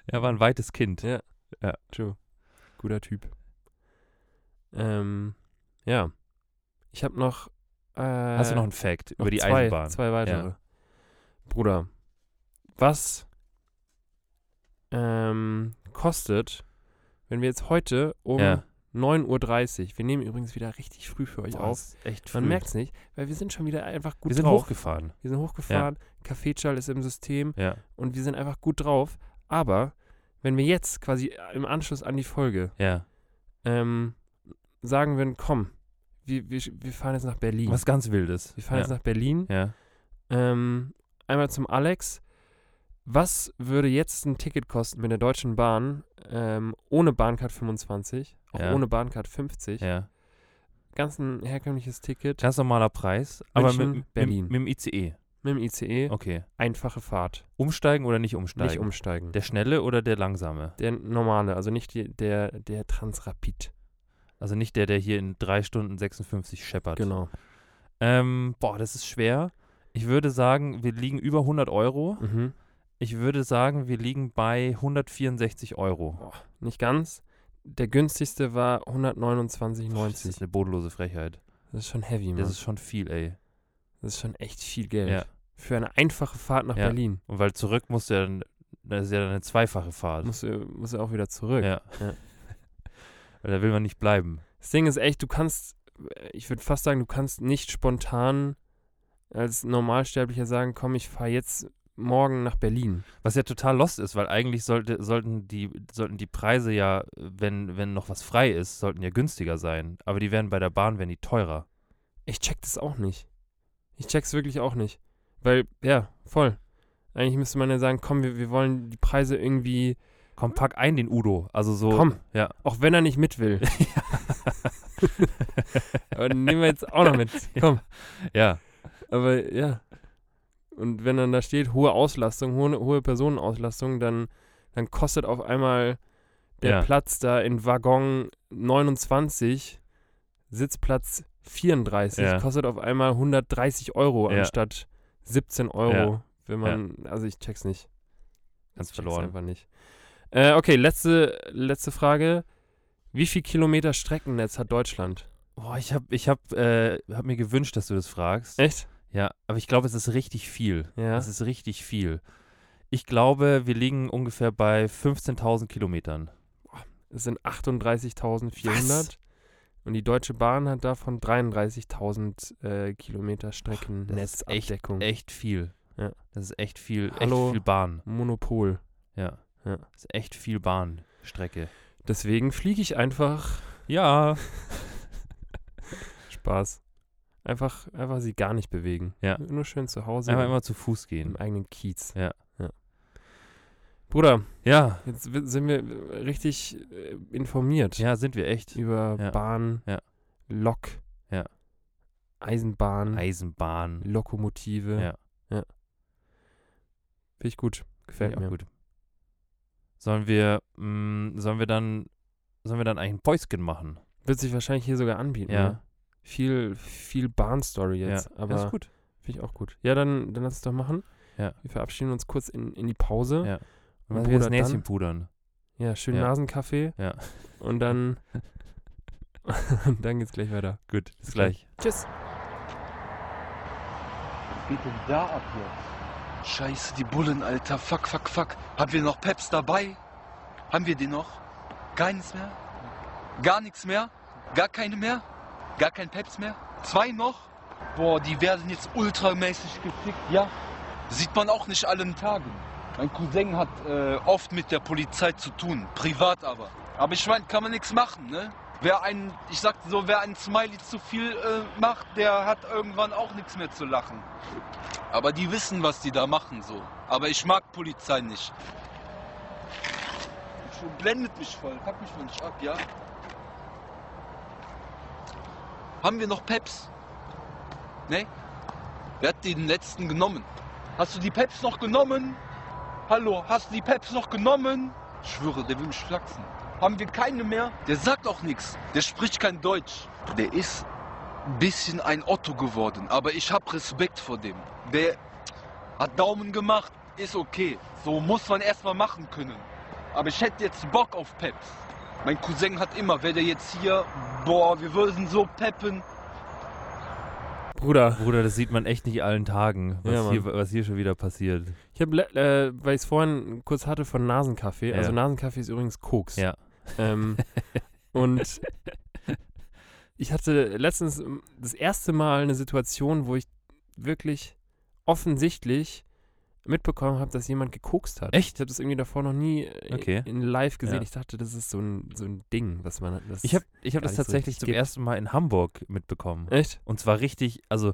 Er war ein weites Kind. Ja. True. Guter Typ. Ähm, ja. Ich habe noch. Äh, Hast du noch einen Fact noch über die zwei, Eisenbahn? Zwei weitere. Bruder, was ähm, kostet, wenn wir jetzt heute um Ja. 9.30 Uhr, wir nehmen übrigens wieder richtig früh für euch Boah, auf. echt Man früh. merkt es nicht, weil wir sind schon wieder einfach gut Wir sind drauf. hochgefahren. Wir sind hochgefahren, Kaffeeschall ist im System Ja. und wir sind einfach gut drauf. Aber wenn wir jetzt quasi im Anschluss an die Folge Ja. ähm, sagen würden, komm, wir, wir, wir fahren jetzt nach Berlin. Was ganz Wildes. Wir fahren ja. jetzt nach Berlin. ja. Ähm, einmal zum Alex. Was würde jetzt ein Ticket kosten mit der Deutschen Bahn ähm, ohne Bahncard 25, auch Ja. ohne Bahncard 50? Ja. Ganz ein herkömmliches Ticket Ganz normaler Preis, aber mit, München, mit, Berlin. mit dem ICE. mit dem ICE. Okay. Einfache Fahrt. Umsteigen oder nicht umsteigen? Nicht umsteigen. Der schnelle oder der langsame? Der normale, also nicht die, der, der Transrapid. Also nicht der, der hier in 3 Stunden 56 scheppert. Genau. Ähm, boah, das ist schwer. Ich würde sagen, wir liegen über 100 Euro. Mhm. Ich würde sagen, wir liegen bei 164 Euro. Nicht ganz. Der günstigste war Boah, das 129,90. ist eine bodenlose Frechheit. Das ist schon heavy, Mann. Das ist schon viel, ey. Das ist schon echt viel Geld. Ja. Für eine einfache Fahrt nach Ja. Berlin. Und weil zurück musst du ja dann, das ist ja dann eine zweifache Fahrt. Muss, er- muss er auch wieder zurück. ja. Ja. *laughs* weil da will man nicht bleiben. Das Ding ist echt, du kannst, ich würde fast sagen, du kannst nicht spontan als Normalsterblicher sagen, komm, ich fahre jetzt morgen nach Berlin. Was ja total lost ist, weil eigentlich sollte, sollten, die, sollten die Preise ja, wenn, wenn noch was frei ist, sollten ja günstiger sein. Aber die werden bei der Bahn, werden die teurer. Ich check das auch nicht. Ich check's wirklich auch nicht. Weil, ja, voll. Eigentlich müsste man ja sagen, komm, wir, wir wollen die Preise irgendwie, Komm, pack ein den Udo. Also so. Komm. Ja. auch wenn er nicht mit will. *laughs* Aber nehmen wir jetzt auch noch mit. *laughs* Komm. Ja. Aber ja. Und wenn dann da steht, hohe Auslastung, hohe, hohe Personenauslastung, dann, dann kostet auf einmal der Ja. Platz da in Waggon 29, Sitzplatz 34, Ja. kostet auf einmal 130 Euro Ja. anstatt 17 Euro. Ja. Wenn man, also ich check's nicht. Ganz Ich check's verloren. einfach nicht. Äh, okay, letzte, letzte Frage. Wie viel Kilometer Streckennetz hat Deutschland? Boah, ich habe ich hab, äh, hab mir gewünscht, dass du das fragst. Echt? Ja, aber ich glaube, es ist richtig viel. Ja. Es ist richtig viel. Ich glaube, wir liegen ungefähr bei 15.000 Kilometern. Es sind 38.400. Was? Und die Deutsche Bahn hat davon 33.000 äh, Kilometer Streckennetzabdeckung. Echt viel. Ja. Das ist echt viel, Hallo. echt viel Bahn. Monopol. Ja. Ja. Das ist echt viel Bahnstrecke. Deswegen fliege ich einfach. Ja. *laughs* Spaß. Einfach, einfach sie gar nicht bewegen. Ja. Nur schön zu Hause Einfach im- immer zu Fuß gehen. im eigenen Kiez. Ja. ja. Bruder, Ja. jetzt sind wir richtig äh, informiert Ja, sind wir echt. über Ja. Bahn, Ja. Lok, Ja. Eisenbahn, Eisenbahn. Lokomotive. Ja. Finde ich gut. Gefällt mir. gut. Sollen wir, mh, sollen wir dann, sollen wir dann eigentlich ein Päuschen machen? Wird sich wahrscheinlich hier sogar anbieten. Ja. Ne? Viel, viel Bahnstory jetzt. ja, aber das ist gut. finde ich auch gut. Ja, dann, dann lass es doch machen. Ja. Wir verabschieden uns kurz in, in die Pause. Ja. Und Und wir das Näschen dann, pudern. ja, schön Ja. Nasenkaffee. Ja. Und dann, und *laughs* dann geht's gleich weiter. Gut, bis gleich. Tschüss. Was geht denn da ab jetzt? Scheiße, die Bullen, Alter. Fuck, fuck, fuck. Haben wir noch Peps dabei? Haben wir die noch? Keines mehr? Gar nichts mehr? Gar keine mehr? Gar kein Peps mehr? Zwei noch? Boah, die werden jetzt ultramäßig gefickt, ja? Sieht man auch nicht allen Tagen. Mein Cousin hat äh, oft mit der Polizei zu tun, privat aber. Aber ich meine, kann man nichts machen, ne? Wer einen, ich sag so, wer einen Smiley zu viel äh, macht, der hat irgendwann auch nichts mehr zu lachen. Aber die wissen, was die da machen, so. Aber ich mag Polizei nicht. Schon blendet mich voll, pack mich mal nicht ab, ja? Haben wir noch Peps? Ne? Wer hat den letzten genommen? Hast du die Peps noch genommen? Hallo, hast du die Peps noch genommen? Ich schwöre, der will mich flachsen. Haben wir keine mehr? Der sagt auch nichts. Der spricht kein Deutsch. Der ist ein bisschen ein Otto geworden, aber ich habe Respekt vor dem. Der hat Daumen gemacht, ist okay. So muss man erstmal machen können. Aber ich hätte jetzt Bock auf Peps. Mein Cousin hat immer, wäre der jetzt hier, boah, wir würden so peppen. Bruder, Bruder, das sieht man echt nicht allen Tagen, was, Ja, hier, was hier schon wieder passiert. ich habe, äh, weil ich es vorhin kurz hatte von Nasenkaffee. Also Ja. Nasenkaffee ist übrigens Koks. Ja. Ähm, *laughs* und ich hatte letztens das erste Mal eine Situation, wo ich wirklich offensichtlich mitbekommen habe, dass jemand gekokst hat. Echt? Ich habe das irgendwie davor noch nie äh, Okay. in live gesehen. Ja. Ich dachte, das ist so ein, so ein Ding, was man Ich habe ich hab das so tatsächlich richtig zum ersten Mal in Hamburg mitbekommen. Echt? Und zwar richtig, also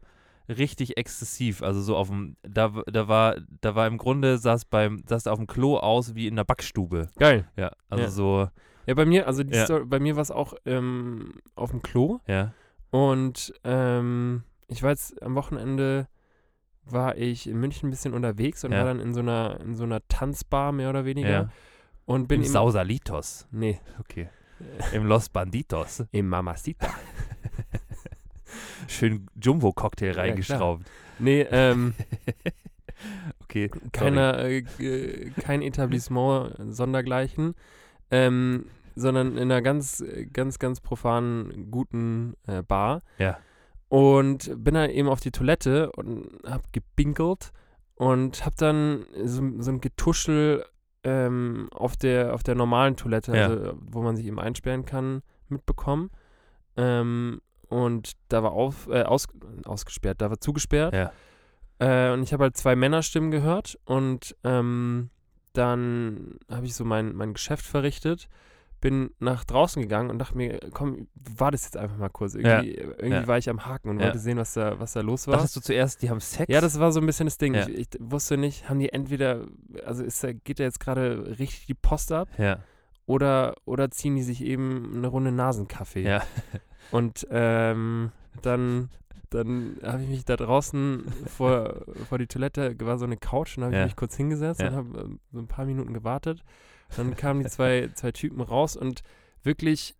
richtig exzessiv. Also so auf dem, da, da war, da war im Grunde, saß beim, saß auf dem Klo aus wie in einer Backstube. Geil. Ja, also Ja. so, Ja, bei mir, also Ja. Story, bei mir war es auch ähm, auf dem Klo. ja. Und ähm, ich war jetzt am Wochenende war ich in München ein bisschen unterwegs und Ja. war dann in so einer in so einer Tanzbar mehr oder weniger ja. und bin Im im, Sausalitos. nee Okay. *laughs* Im Los Banditos. im Mamacita. *laughs* Schön Jumbo-Cocktail reingeschraubt. nee, ähm, *laughs* okay. keiner äh, äh, kein Etablissement sondergleichen, ähm, sondern in einer ganz ganz ganz profanen guten äh, Bar. Ja. Und bin dann eben auf die Toilette und hab gebinkelt und hab dann so, so ein Getuschel ähm, auf, der, auf der normalen Toilette, Ja. also, wo man sich eben einsperren kann, mitbekommen. Ähm, und da war auf, äh, aus, ausgesperrt, da war zugesperrt. Ja. Äh, und ich habe halt zwei Männerstimmen gehört und ähm, dann habe ich so mein, mein Geschäft verrichtet, bin nach draußen gegangen und dachte mir, komm, war das jetzt einfach mal kurz. Irgendwie, irgendwie ja. war ich am Haken und Ja. wollte sehen, was da, was da los war. Dachtest du zuerst, die haben Sex? Ja, das war so ein bisschen das Ding. Ja. Ich, ich wusste nicht, haben die entweder, also ist da, geht da jetzt gerade richtig die Post ab Ja, oder, oder ziehen die sich eben eine Runde Nasenkaffee. ja. Und ähm, dann, dann habe ich mich da draußen vor, *laughs* vor die Toilette, war so eine Couch und habe Ja. ich mich kurz hingesetzt Ja. und habe ähm, so ein paar Minuten gewartet. Dann kamen die zwei, zwei Typen raus und wirklich,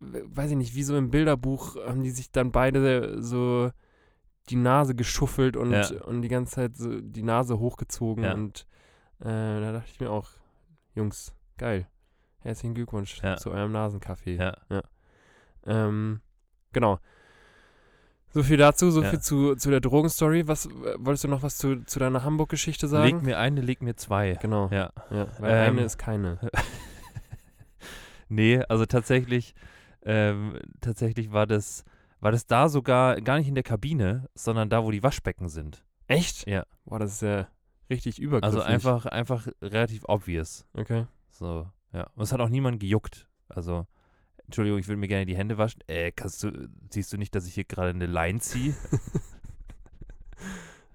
we- weiß ich nicht, wie so im Bilderbuch haben die sich dann beide so die Nase geschuffelt und, Ja. und die ganze Zeit so die Nase hochgezogen. Ja. Und äh, da dachte ich mir auch, Jungs, geil. Herzlichen Glückwunsch Ja. zu eurem Nasenkaffee. Ja. Ähm, genau. So viel dazu, so Ja. viel zu, zu der Drogenstory. Was äh, wolltest du noch was zu, zu deiner Hamburg-Geschichte sagen? Leg mir eine, leg mir zwei. genau. Ja. Ja, weil Ähm, eine ist keine. *laughs* Nee, also tatsächlich, ähm, tatsächlich war das, war das da sogar gar nicht in der Kabine, sondern da, wo die Waschbecken sind. Echt? Ja. Boah, das ist ja richtig übergriffig. Also einfach, einfach relativ obvious. Okay. So, ja. Und es hat auch niemand gejuckt. Also, Entschuldigung, ich würde mir gerne die Hände waschen. Äh, du, siehst du nicht, dass ich hier gerade eine Line ziehe? *laughs*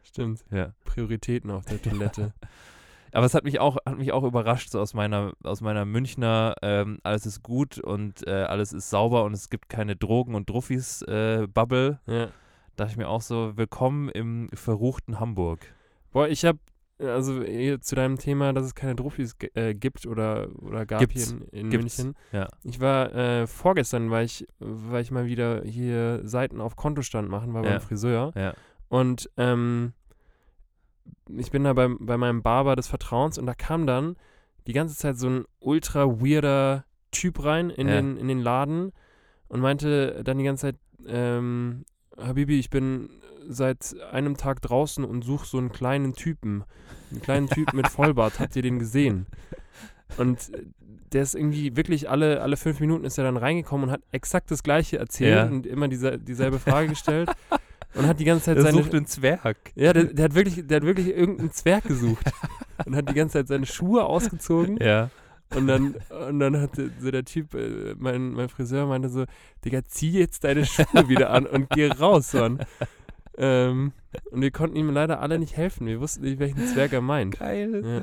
Stimmt. ja. Prioritäten auf der Toilette. *laughs* Aber es hat mich auch, hat mich auch überrascht, so aus meiner, aus meiner Münchner, ähm, alles ist gut und äh, alles ist sauber und es gibt keine Drogen und Druffis äh, Bubble. ja. Dachte ich mir auch so, willkommen im verruchten Hamburg. Boah, ich habe also hier zu deinem Thema, dass es keine g- äh, gibt oder, oder gab Gibt's. hier in, in. München. Ja. Ich war äh, vorgestern, weil ich, weil ich mal wieder hier Seiten auf Kontostand machen war Ja. beim Friseur. Ja. Und ähm, ich bin da bei, bei meinem Barber des Vertrauens und da kam dann die ganze Zeit so ein ultra weirder Typ rein in, den, in den Laden und meinte dann die ganze Zeit, ähm, Habibi, ich bin seit einem Tag draußen und suche so einen kleinen Typen. Einen kleinen Typen mit Vollbart. Habt ihr den gesehen? Und äh, der ist irgendwie wirklich alle, alle fünf Minuten ist er dann reingekommen und hat exakt das Gleiche erzählt Ja. und immer diese, dieselbe Frage gestellt und hat die ganze Zeit Er seine, sucht einen Zwerg. ja, der, der, hat wirklich, der hat wirklich irgendeinen Zwerg gesucht und hat die ganze Zeit seine Schuhe ausgezogen. Ja. Und dann, und dann hat so der Typ, äh, mein, mein Friseur meinte so, Digga, zieh jetzt deine Schuhe wieder an und geh raus, Mann. Ähm, und wir konnten ihm leider alle nicht helfen. Wir wussten nicht, welchen Zwerg er meint. Geil. Ja,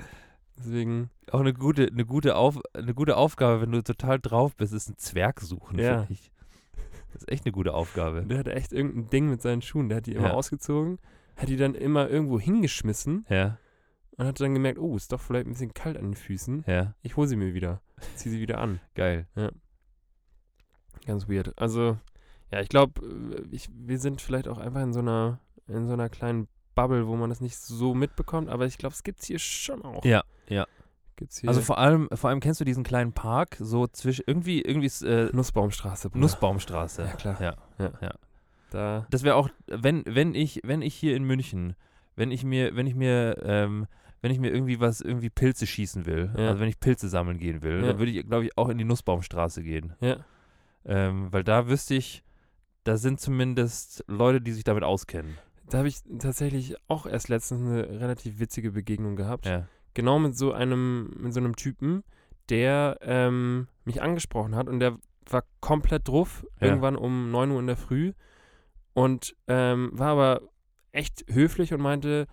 deswegen, Auch eine gute, eine, gute Auf, eine gute Aufgabe, wenn du total drauf bist, ist ein Zwerg suchen. Ja. finde Ich. Das ist echt eine gute Aufgabe. der hatte echt irgendein Ding mit seinen Schuhen. Der hat die immer Ja. ausgezogen, hat die dann immer irgendwo hingeschmissen Ja, und hat dann gemerkt, oh, ist doch vielleicht ein bisschen kalt an den Füßen. ja, Ich hole sie mir wieder. Zieh sie wieder an. geil. Ganz weird. Also, ja, ich glaube, ich, wir sind vielleicht auch einfach in so einer, in so einer kleinen Bubble, wo man das nicht so mitbekommt, aber ich glaube, es gibt es hier schon auch. Ja, ja. Also vor allem, vor allem kennst du diesen kleinen Park, so zwischen, irgendwie, irgendwie ist, äh, Nussbaumstraße. Bruder. Nussbaumstraße. Ja, klar. Ja. Da, Das wäre auch, wenn, wenn ich, wenn ich hier in München, wenn ich mir, wenn ich mir, ähm, wenn ich mir irgendwie was, irgendwie Pilze schießen will, Ja. also wenn ich Pilze sammeln gehen will, Ja. dann würde ich, glaube ich, auch in die Nussbaumstraße gehen. ja. Ähm, weil da wüsste ich, da sind zumindest Leute, die sich damit auskennen. Da habe ich tatsächlich auch erst letztens eine relativ witzige Begegnung gehabt. Ja. Genau mit so einem, mit so einem Typen, der ähm, mich angesprochen hat und der war komplett drauf, Ja. irgendwann um 9 Uhr in der Früh und ähm, war aber echt höflich und meinte,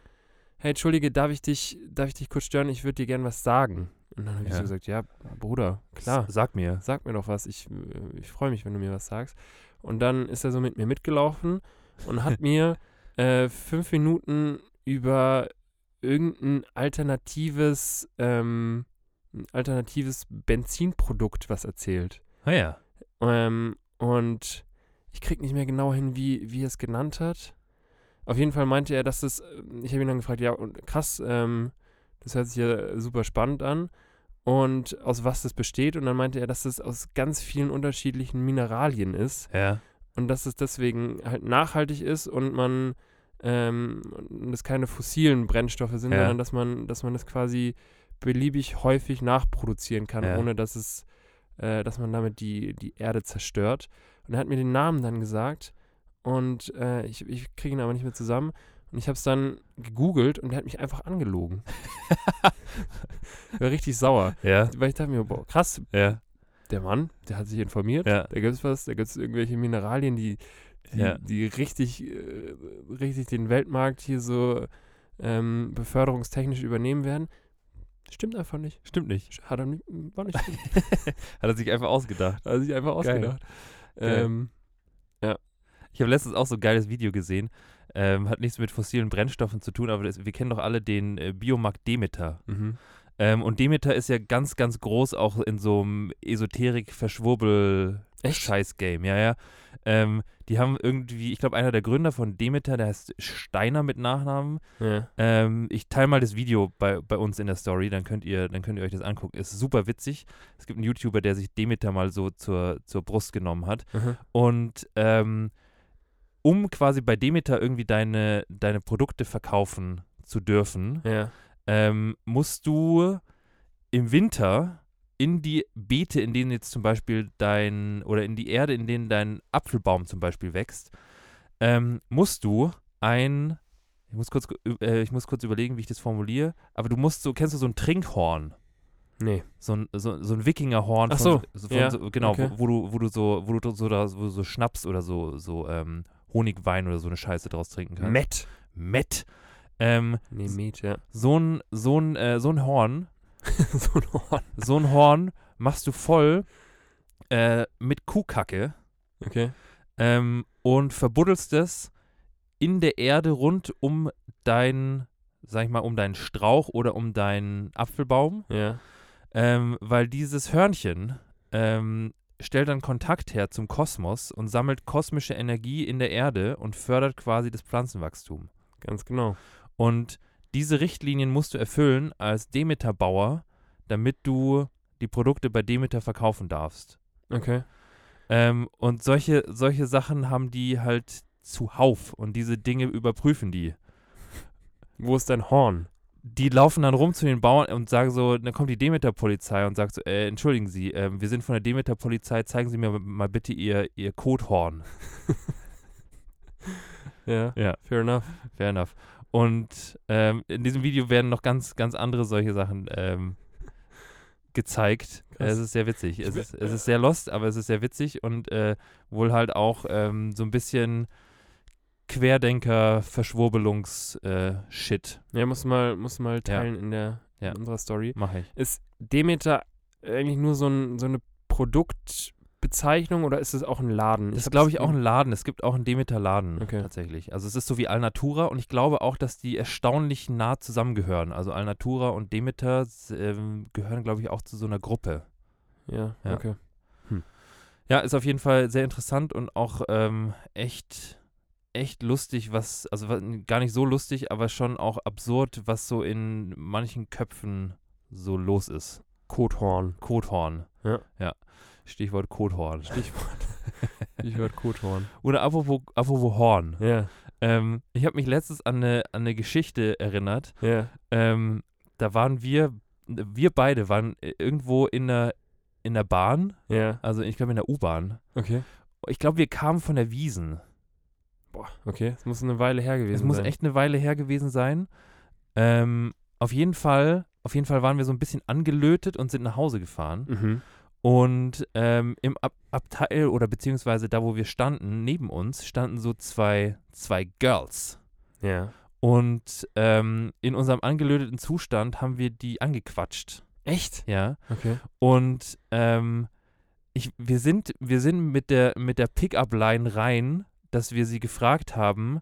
hey, Entschuldige, darf ich dich, darf ich dich kurz stören? Ich würde dir gern was sagen. Und dann habe ich Ja. so gesagt, ja, Bruder, klar, S- Sag mir. sag mir doch was, ich, äh, ich freue mich, wenn du mir was sagst. Und dann ist er so mit mir mitgelaufen und hat *laughs* mir äh, fünf Minuten über irgendein alternatives, ähm, alternatives Benzinprodukt was erzählt. Ah ja. Ähm, und ich krieg nicht mehr genau hin, wie, wie er es genannt hat. Auf jeden Fall meinte er, dass das, ich habe ihn dann gefragt, ja, und krass, ähm, das hört sich ja super spannend an. Und aus was das besteht. Und dann meinte er, dass das aus ganz vielen unterschiedlichen Mineralien ist. Ja. Und dass es deswegen halt nachhaltig ist und man ähm, es keine fossilen Brennstoffe sind, Ja. sondern dass man, dass man das quasi beliebig häufig nachproduzieren kann, Ja. ohne dass es, äh, dass man damit die, die Erde zerstört. Und er hat mir den Namen dann gesagt und äh, ich, ich kriege ihn aber nicht mehr zusammen. Und ich habe es dann gegoogelt und der hat mich einfach angelogen. ich *laughs* war richtig sauer. Ja, Weil ich dachte mir, boah, krass, ja, der Mann, der hat sich informiert. ja. Da gibt es was, da gibt es irgendwelche Mineralien, die, die, Ja. die richtig, äh, richtig den Weltmarkt hier so ähm, beförderungstechnisch übernehmen werden. Stimmt einfach nicht. Stimmt nicht. Hat er nicht, war nicht stimmt. *laughs* Hat er sich einfach ausgedacht. Hat er sich einfach Geil. ausgedacht. Geil. Ähm, Ich habe letztens auch so ein geiles Video gesehen. Ähm, hat nichts mit fossilen Brennstoffen zu tun, aber das, wir kennen doch alle den äh, Biomarkt Demeter. mhm. Ähm, und Demeter ist ja ganz, ganz groß auch in so einem Esoterik-Verschwurbel-Scheiß-Game. Ja, ja. Ähm, die haben irgendwie, ich glaube, einer der Gründer von Demeter, der heißt Steiner mit Nachnamen. ja. Ähm, ich teile mal das Video bei, bei uns in der Story, dann könnt ihr, dann könnt ihr euch das angucken. Ist super witzig. Es gibt einen YouTuber, der sich Demeter mal so zur, zur Brust genommen hat. Mhm. Und ähm, um quasi bei Demeter irgendwie deine, deine Produkte verkaufen zu dürfen, Ja. ähm, musst du im Winter in die Beete, in denen jetzt zum Beispiel dein, oder in die Erde, in denen dein Apfelbaum zum Beispiel wächst, ähm, musst du ein, ich muss, kurz, äh, ich muss kurz überlegen, wie ich das formuliere, aber du musst so, kennst du so ein Trinkhorn? Nee. So ein, so, so ein Wikingerhorn Ach von, so, von ja, so, genau, okay. wo, wo du, wo du so, wo du so, da, wo du so Schnaps oder so, so ähm, Honigwein oder so eine Scheiße draus trinken kannst. Matt. Met. Ähm, Nee, Met, ja. so ein, so ein, äh, so ein *laughs* Horn, so ein Horn. so ein Horn machst du voll äh, mit Kuhkacke Okay. ähm, und verbuddelst es in der Erde rund um dein, sag ich mal, um deinen Strauch oder um deinen Apfelbaum, Ja. ähm, weil dieses Hörnchen ähm, stellt dann Kontakt her zum Kosmos und sammelt kosmische Energie in der Erde und fördert quasi das Pflanzenwachstum. Ganz genau. Und diese Richtlinien musst du erfüllen als Demeter-Bauer, damit du die Produkte bei Demeter verkaufen darfst. Okay. Ähm, und solche, solche Sachen haben die halt zuhauf und diese Dinge überprüfen die. Wo ist dein Horn? Die laufen dann rum zu den Bauern und sagen so, dann kommt die Demeter-Polizei und sagt so, äh, entschuldigen Sie, ähm, wir sind von der Demeter-Polizei, zeigen Sie mir mal bitte Ihr, Ihr Kothorn. *laughs* Ja. Ja. Fair enough. Fair enough. Und ähm, in diesem Video werden noch ganz, ganz andere solche Sachen ähm, gezeigt. Krass. Es ist sehr witzig. Es ist, es ist sehr lost, aber es ist sehr witzig und äh, wohl halt auch ähm, so ein bisschen Querdenker-Verschwurbelungs-Shit. Ja, muss mal, muss mal teilen in der Ja. in unserer Story. Mache ich. Ist Demeter eigentlich nur so, ein, so eine Produktbezeichnung oder ist es auch ein Laden? Das ist, glaube ich, auch ein Laden. Es gibt auch einen Demeter-Laden Okay. tatsächlich. Also es ist so wie Alnatura und ich glaube auch, dass die erstaunlich nah zusammengehören. Also Alnatura und Demeter ähm, gehören, glaube ich, auch zu so einer Gruppe. Ja, Ja. okay. Ja, ist auf jeden Fall sehr interessant und auch ähm, echt, echt lustig, was, also gar nicht so lustig, aber schon auch absurd, was so in manchen Köpfen so los ist. Kothorn. Kothorn. Ja. Ja. Stichwort Kothorn. Stichwort. *laughs* Stichwort Kothorn. Oder apropos, apropos Horn. Ja, Ähm, ich habe mich letztens an eine, an eine Geschichte erinnert. ja. Ähm, da waren wir, wir beide waren irgendwo in der, in der Bahn, Ja, also ich glaube in der U-Bahn. okay. Ich glaube, wir kamen von der Wiesen. Boah, okay. Es muss eine Weile her gewesen Es muss sein. echt eine Weile her gewesen sein. Ähm, auf jeden Fall, auf jeden Fall waren wir so ein bisschen angelötet und sind nach Hause gefahren. Mhm. Und ähm, im Ab Abteil oder beziehungsweise da, wo wir standen, neben uns standen so zwei, zwei Girls. Ja. Und ähm, in unserem angelöteten Zustand haben wir die angequatscht. Echt? Ja. Okay. Und ähm, ich, wir, sind, wir sind mit der, mit der Pickup-Line rein, dass wir sie gefragt haben,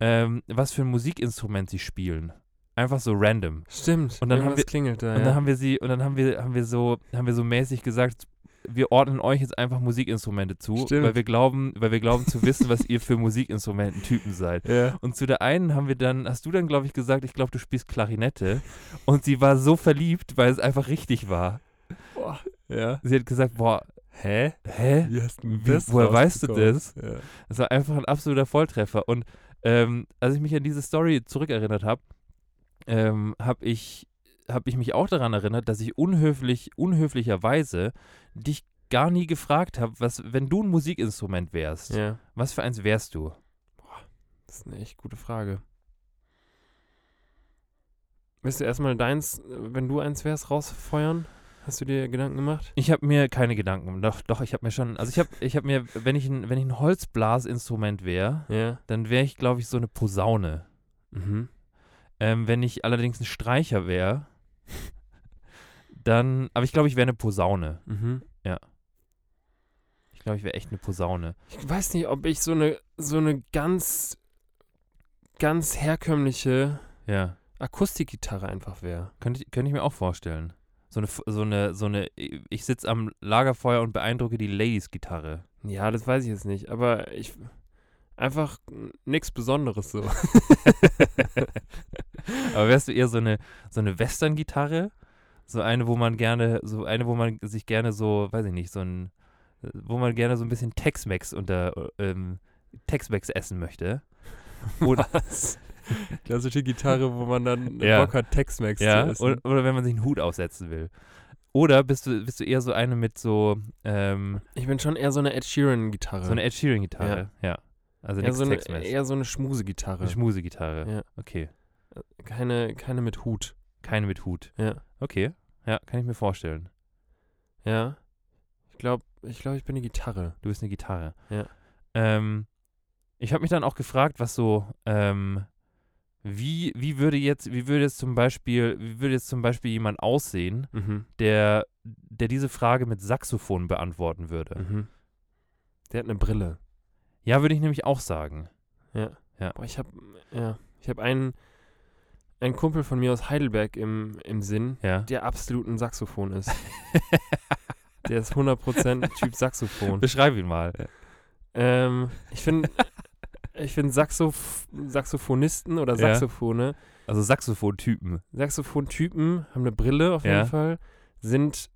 ähm, was für ein Musikinstrument sie spielen. Einfach so random. Stimmt. Und dann haben wir- klingelt da, Und ja. dann haben wir sie, und dann haben wir, haben wir so, haben wir so mäßig gesagt, wir ordnen euch jetzt einfach Musikinstrumente zu, Stimmt. weil wir glauben, weil wir glauben zu wissen, was ihr für Musikinstrumententypen seid. ja. Und zu der einen haben wir dann, hast du dann, glaube ich, gesagt, ich glaube, du spielst Klarinette. Und sie war so verliebt, weil es einfach richtig war. Boah. Ja. Sie hat gesagt, boah, Hä? hä? Wie hast du Wie- woher weißt du das? Ja. Das war einfach ein absoluter Volltreffer. Und ähm, als ich mich an diese Story zurückerinnert habe, ähm, habe ich, hab ich mich auch daran erinnert, dass ich unhöflich, unhöflicherweise dich gar nie gefragt habe, was, wenn du ein Musikinstrument wärst, ja. was für eins wärst du? Das ist eine echt gute Frage. Willst du erstmal deins, wenn du eins wärst, rausfeuern? Hast du dir Gedanken gemacht? Ich habe mir keine Gedanken. gemacht. Doch, doch, ich habe mir schon. Also ich habe, ich habe mir, wenn ich ein, wenn ich ein Holzblasinstrument wäre, Ja. dann wäre ich, glaube ich, so eine Posaune. Mhm. Ähm, wenn ich allerdings ein Streicher wäre, dann. Aber ich glaube, ich wäre eine Posaune. Mhm. Ich glaube, ich wäre echt eine Posaune. Ich weiß nicht, ob ich so eine, so eine ganz, ganz herkömmliche Ja. Akustikgitarre einfach wäre. Könnte ich, könnte ich mir auch vorstellen. So eine, so eine, so eine, ich sitze am Lagerfeuer und beeindrucke die Ladies-Gitarre. Ja, das weiß ich jetzt nicht, aber ich einfach nichts Besonderes so. *laughs* Aber wärst du eher so eine, so eine Western-Gitarre? So eine, wo man gerne, so eine, wo man sich gerne so, weiß ich nicht, so ein, wo man gerne so ein bisschen Tex-Mex unter, ähm, Tex-Mex essen möchte. *laughs* Oder, Was? *laughs* Klassische Gitarre, wo man dann Ja. Bock hat, Tex-Mex ja, zu essen. oder, oder wenn man sich einen Hut aufsetzen will. Oder bist du, bist du eher so eine mit so, ähm, ich bin schon eher so eine Ed Sheeran-Gitarre. so eine Ed Sheeran-Gitarre? Ja. Also eher so eine, eher so eine Schmusegitarre. Eine Schmusegitarre. Ja. Okay. keine, keine mit Hut. Keine mit Hut. Ja. Okay. Ja, kann ich mir vorstellen. Ja. Ich glaube, ich, glaub, ich bin eine Gitarre. Du bist eine Gitarre. Ja. Ähm, ich habe mich dann auch gefragt, was so, ähm, wie, wie würde jetzt, wie würde jetzt zum Beispiel, wie würde jetzt zum Beispiel jemand aussehen, Mhm. der, der diese Frage mit Saxophon beantworten würde? Mhm. Der hat eine Brille. Ja, würde ich nämlich auch sagen. Ja. Ja. Boah, ich habe ja, ich habe einen, einen Kumpel von mir aus Heidelberg im, im Sinn, Ja. der absolut ein Saxophon ist. *laughs* der ist 100% Typ Saxophon. Beschreib ihn mal. Ähm, ich finde ich find Saxoph Saxophonisten oder Ja. Saxophone, Also Saxophon-Typen. Saxophontypen haben eine Brille auf Ja. jeden Fall, sind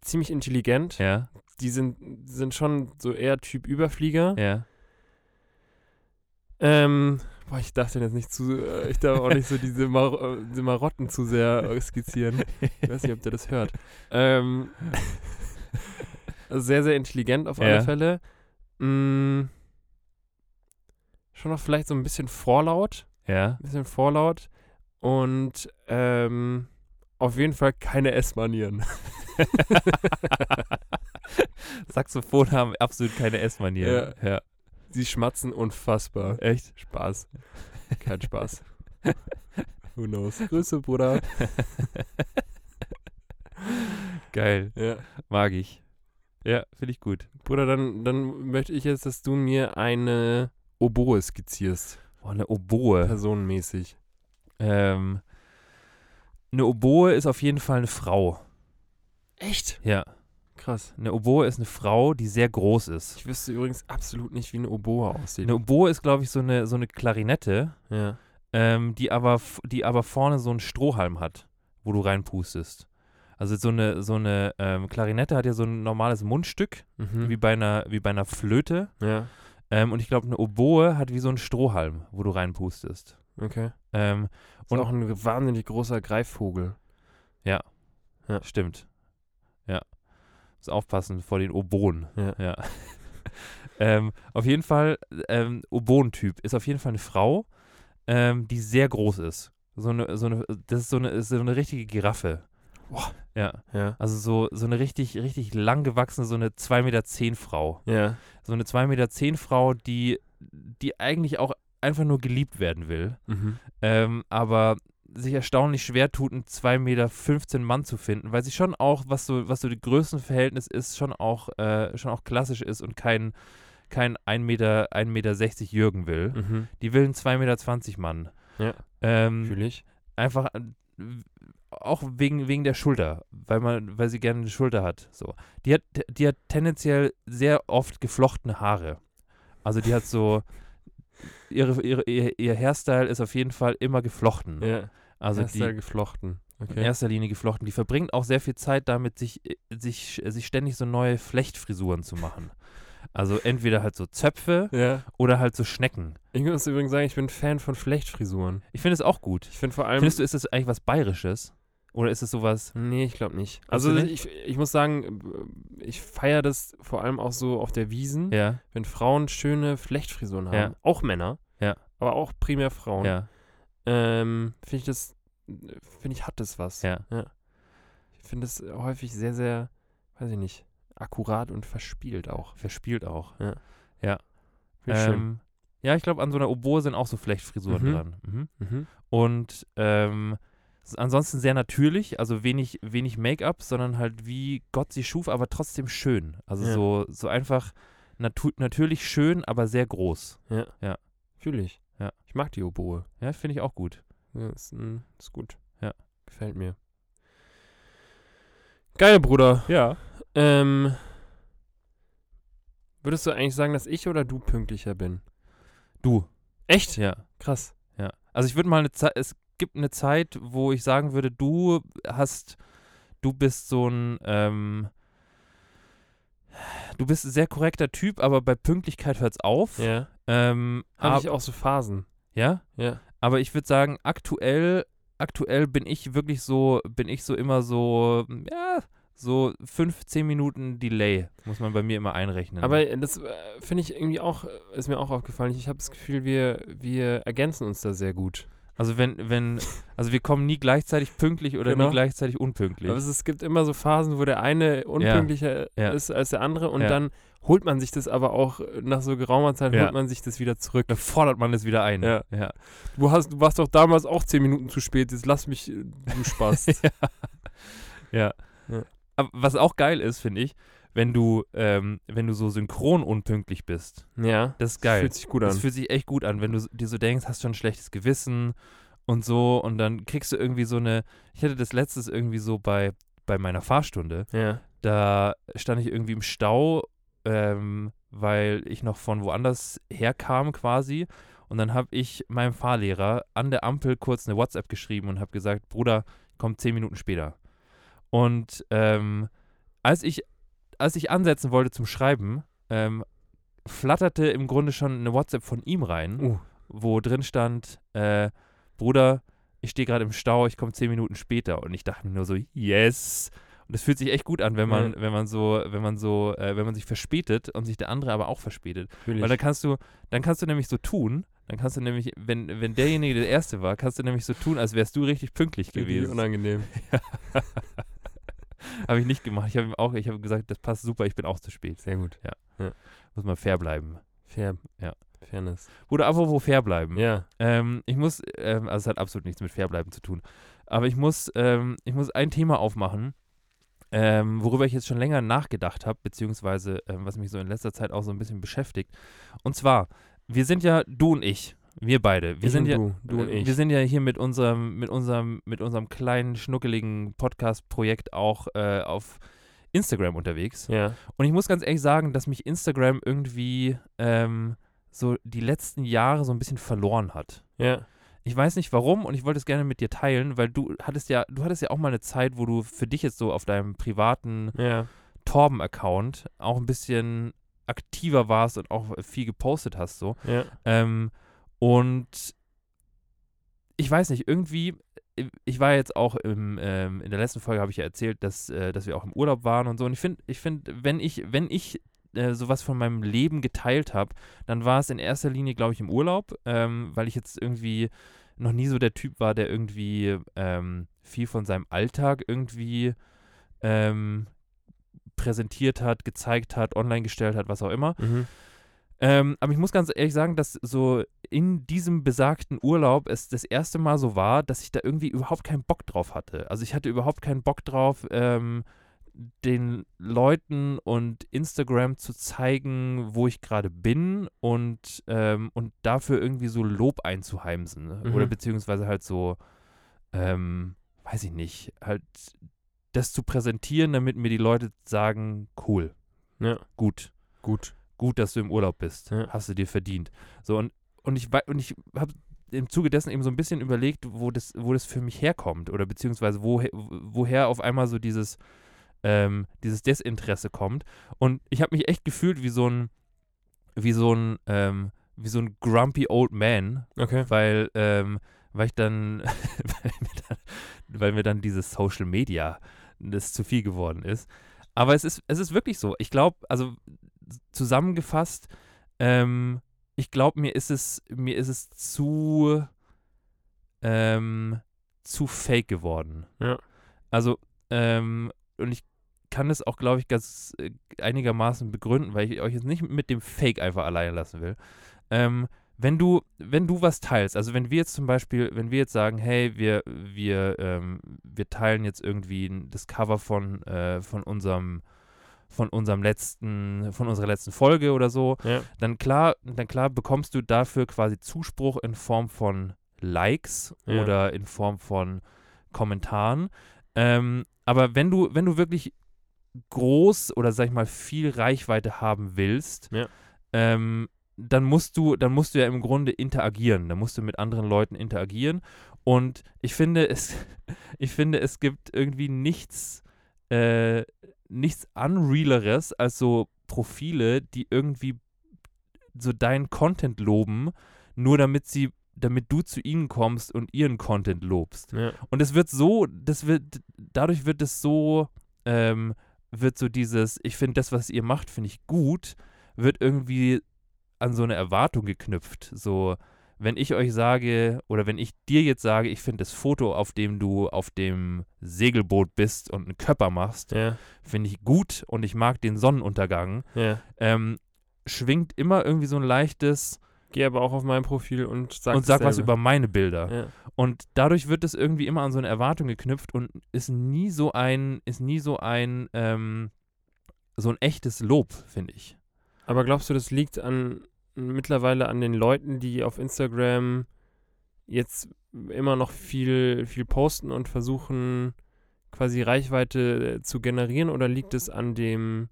ziemlich intelligent. Ja, Die sind, sind schon so eher Typ Überflieger. ja. Ähm, boah, ich darf denn jetzt nicht zu, äh, ich darf auch nicht so diese, Mar äh, diese Marotten zu sehr äh, skizzieren. Ich weiß nicht, ob der das hört. Ähm, also *laughs* sehr, sehr intelligent auf alle Ja. Fälle. Mm, schon noch vielleicht so ein bisschen vorlaut. Ja. Ein bisschen vorlaut. Und ähm, auf jeden Fall keine Essmanieren. *laughs* Saxophon haben absolut keine Essmanieren. Ja. Sie schmatzen unfassbar. Echt? Spaß. *laughs* Kein Spaß. *laughs* Who knows? Grüße, Bruder. Geil. Ja. Mag ich. Ja, finde ich gut. Bruder, dann, dann möchte ich jetzt, dass du mir eine Oboe skizzierst. Boah, eine Oboe. Personenmäßig. Ähm, eine Oboe ist auf jeden Fall eine Frau. Echt? Ja. Krass. Eine Oboe ist eine Frau, die sehr groß ist. Ich wüsste übrigens absolut nicht, wie eine Oboe aussieht. Eine Oboe ist, glaube ich, so eine, so eine Klarinette, Ja. ähm, die, aber, die aber vorne so einen Strohhalm hat, wo du reinpustest. Also so eine, so eine ähm, Klarinette hat ja so ein normales Mundstück, Mhm. wie, bei einer, wie bei einer Flöte. ja. Ähm, und ich glaube, eine Oboe hat wie so einen Strohhalm, wo du reinpustest. Okay. Ähm, Und- auch ein wahnsinnig großer Greifvogel. Stimmt. Ja. Muss aufpassen vor den Oboen. Ja. *laughs* ähm, auf jeden Fall, ähm, Oboen-Typ ist auf jeden Fall eine Frau, ähm, die sehr groß ist. So eine, so eine, das ist so eine, ist so eine richtige Giraffe. Boah. Ja. Ja. Also so, so eine richtig, richtig lang gewachsene, so eine 2,10 Meter Frau. Ja. So eine 2,10 Meter Frau, die, die eigentlich auch einfach nur geliebt werden will. Mhm. ähm, aber sich erstaunlich schwer tut, einen 2,15 Meter Mann zu finden, weil sie schon auch, was so, was so die Größenverhältnis ist, schon auch, äh, schon auch klassisch ist und kein, kein 1,60 Meter, 1,60 Meter Jürgen will. Mhm. Die will einen 2,20 Meter Mann. Ja. Ähm, Fühl ich. einfach auch wegen, wegen der Schulter, weil man, weil sie gerne eine Schulter hat. So. Die hat, die hat tendenziell sehr oft geflochtene Haare. Also die hat so ihre, ihre, ihr, ihr Hairstyle ist auf jeden Fall immer geflochten. Ja. Also Hast die geflochten. in Okay. erster Linie geflochten. Die verbringt auch sehr viel Zeit damit, sich, sich, sich ständig so neue Flechtfrisuren zu machen. Also entweder halt so Zöpfe Ja. oder halt so Schnecken. Ich muss übrigens sagen, ich bin Fan von Flechtfrisuren. Ich finde es auch gut. Ich finde vor allem. Findest du, ist das eigentlich was Bayerisches? Oder ist es sowas? Nee, ich glaube nicht. Also ich, ich muss sagen, ich feiere das vor allem auch so auf der Wiesen, Ja, wenn Frauen schöne Flechtfrisuren haben. Ja. Auch Männer. Ja. Aber auch primär Frauen. ja. Ähm, Finde ich das finde ich, hat es was. Ja. Ich finde es häufig sehr, sehr, weiß ich nicht, akkurat und verspielt auch. Verspielt auch. Ich schön. Ähm, ja, ich glaube, an so einer Oboe sind auch so Flechtfrisuren Mhm. dran. Mhm. Mhm. Und ähm, ansonsten sehr natürlich, also wenig, wenig Make-up, sondern halt wie Gott sie schuf, aber trotzdem schön. Also Ja. so, so einfach natu natürlich schön, aber sehr groß. Fühle ich. Ja. Ich mag die Oboe. Ja, finde ich auch gut. Ja, ist, mm, ist gut. Ja. Gefällt mir. Geil, Bruder. Ja. Ähm, würdest du eigentlich sagen, dass ich oder du pünktlicher bin? Du. Echt? Ja. Krass. Ja. Also ich würde mal eine Zeit, es gibt eine Zeit, wo ich sagen würde, du hast, du bist so ein, ähm, du bist ein sehr korrekter Typ, aber bei Pünktlichkeit hört's auf. Ja. Ähm, Habe ab- ich auch so Phasen. ja? Ja. Aber ich würde sagen, aktuell, aktuell bin ich wirklich so, bin ich so immer so, ja, so fünf, zehn Minuten Delay muss man bei mir immer einrechnen. Aber das äh, finde ich irgendwie auch, ist mir auch aufgefallen. Ich habe das Gefühl, wir, wir ergänzen uns da sehr gut. Also wenn, wenn, *laughs* also wir kommen nie gleichzeitig pünktlich oder Genau. nie gleichzeitig unpünktlich. Aber es, es gibt immer so Phasen, wo der eine unpünktlicher Ja. ist als der andere und Ja. dann holt man sich das aber auch nach so geraumer Zeit, Ja. holt man sich das wieder zurück. da fordert man es wieder ein. Ja. ja. Du, hast, du warst doch damals auch zehn Minuten zu spät, jetzt lass mich, äh, du *laughs* Spaß. Ja. Ja. Was auch geil ist, finde ich, wenn du, ähm, wenn du so synchron unpünktlich bist. ja, Das ist geil. fühlt sich gut Das an. fühlt sich echt gut an, wenn du dir so denkst, hast schon ein schlechtes Gewissen und so und dann kriegst du irgendwie so eine, ich hatte das letztes irgendwie so bei, bei meiner Fahrstunde, Ja, da stand ich irgendwie im Stau, ähm, weil ich noch von woanders herkam quasi und dann habe ich meinem Fahrlehrer an der Ampel kurz eine WhatsApp geschrieben und habe gesagt, Bruder, komm zehn Minuten später. Und ähm, als ich als ich ansetzen wollte zum Schreiben, ähm, flatterte im Grunde schon eine WhatsApp von ihm rein, Uh. wo drin stand, äh, Bruder, ich stehe gerade im Stau, ich komme zehn Minuten später. Und ich dachte mir nur so, yes. Und es fühlt sich echt gut an, wenn man, wenn man so, wenn man so, äh, wenn man sich verspätet und sich der andere aber auch verspätet. fühl Weil dann kannst du, dann kannst du nämlich so tun, dann kannst du nämlich, wenn, wenn derjenige der Erste war, kannst du nämlich so tun, als wärst du richtig pünktlich gewesen. unangenehm. *laughs* *laughs* *laughs* Habe ich nicht gemacht. Ich habe ihm auch, ich habe gesagt, das passt super, ich bin auch zu spät. Sehr gut. Muss mal fair bleiben. Fair. Ja. Fairness. Oder apropos fair bleiben. Ja. Ähm, ich muss, ähm, also es hat absolut nichts mit Fairbleiben zu tun. Aber ich muss, ähm, ich muss ein Thema aufmachen, ähm, worüber ich jetzt schon länger nachgedacht habe, beziehungsweise ähm, was mich so in letzter Zeit auch so ein bisschen beschäftigt. Und zwar, wir sind ja, du und ich, wir beide, wir Ich sind ja, du, du und ich. wir sind ja hier mit unserem, mit unserem, mit unserem kleinen, schnuckeligen Podcast-Projekt auch äh, auf Instagram unterwegs. ja. Und ich muss ganz ehrlich sagen, dass mich Instagram irgendwie ähm, so die letzten Jahre so ein bisschen verloren hat. Ja. Ich weiß nicht warum und ich wollte es gerne mit dir teilen, weil du hattest ja, du hattest ja auch mal eine Zeit, wo du für dich jetzt so auf deinem privaten Ja. Torben-Account auch ein bisschen aktiver warst und auch viel gepostet hast so. Ja. Ähm, und ich weiß nicht, irgendwie, ich war jetzt auch im, ähm, in der letzten Folge habe ich ja erzählt, dass, äh, dass wir auch im Urlaub waren und so. Und ich finde, ich finde, wenn ich, wenn ich äh, sowas von meinem Leben geteilt habe, dann war es in erster Linie, glaube ich, im Urlaub, ähm, weil ich jetzt irgendwie noch nie so der Typ war, der irgendwie ähm, viel von seinem Alltag irgendwie ähm, präsentiert hat, gezeigt hat, online gestellt hat, was auch immer. Mhm. Ähm, aber ich muss ganz ehrlich sagen, dass so in diesem besagten Urlaub es das erste Mal so war, dass ich da irgendwie überhaupt keinen Bock drauf hatte. Also ich hatte überhaupt keinen Bock drauf, ähm, den Leuten und Instagram zu zeigen, wo ich gerade bin und, ähm, und dafür irgendwie so Lob einzuheimsen. Ne? Mhm. Oder beziehungsweise halt so, ähm, weiß ich nicht, halt das zu präsentieren, damit mir die Leute sagen, cool, Ja. gut Gut. Gut, dass du im Urlaub bist. Ja. Hast du dir verdient. So, und, und ich, und ich habe im Zuge dessen eben so ein bisschen überlegt, wo das, wo das für mich herkommt oder beziehungsweise woher, woher auf einmal so dieses, ähm, dieses Desinteresse kommt. Und ich habe mich echt gefühlt wie so ein, wie so ein, ähm, wie so ein grumpy old man, Okay. weil, ähm, weil ich dann, *laughs* weil mir dann, weil mir dann dieses Social Media das zu viel geworden ist. Aber es ist, es ist wirklich so. Ich glaube, also zusammengefasst, ähm, ich glaube, mir ist es, mir ist es zu, ähm, zu fake geworden. Ja. Also, ähm, und ich kann das auch, glaube ich, ganz äh, einigermaßen begründen, weil ich euch jetzt nicht mit dem Fake einfach alleine lassen will. Ähm, wenn du, wenn du was teilst, also wenn wir jetzt zum Beispiel, wenn wir jetzt sagen, hey, wir, wir, ähm, wir teilen jetzt irgendwie das Cover von, äh, von unserem, von unserem letzten, von unserer letzten Folge oder so, Ja. dann klar, dann klar bekommst du dafür quasi Zuspruch in Form von Likes Ja. oder in Form von Kommentaren. Ähm, aber wenn du, wenn du wirklich groß oder sag ich mal viel Reichweite haben willst, Ja. ähm, dann musst du, dann musst du ja im Grunde interagieren. Dann musst du mit anderen Leuten interagieren. Und ich finde, es, *laughs* ich finde, es gibt irgendwie nichts, äh, nichts Unrealeres als so Profile, die irgendwie so deinen Content loben, nur damit sie, damit du zu ihnen kommst und ihren Content lobst. Ja. Und es wird so, das wird, dadurch wird es so, ähm, wird so dieses, ich finde das, was ihr macht, finde ich gut, wird irgendwie an so eine Erwartung geknüpft. So, wenn ich euch sage, oder wenn ich dir jetzt sage, ich finde das Foto, auf dem du auf dem Segelboot bist und einen Körper machst, Ja. finde ich gut und ich mag den Sonnenuntergang, Ja. ähm, schwingt immer irgendwie so ein leichtes Geh aber auch auf mein Profil und sag und sag was über meine Bilder. Ja. Und dadurch wird es irgendwie immer an so eine Erwartung geknüpft und ist nie so ein, ist nie so ein, ähm, so ein echtes Lob, finde ich. Aber glaubst du, das liegt an mittlerweile an den Leuten, die auf Instagram jetzt immer noch viel, viel posten und versuchen, quasi Reichweite äh, zu generieren oder liegt es an dem,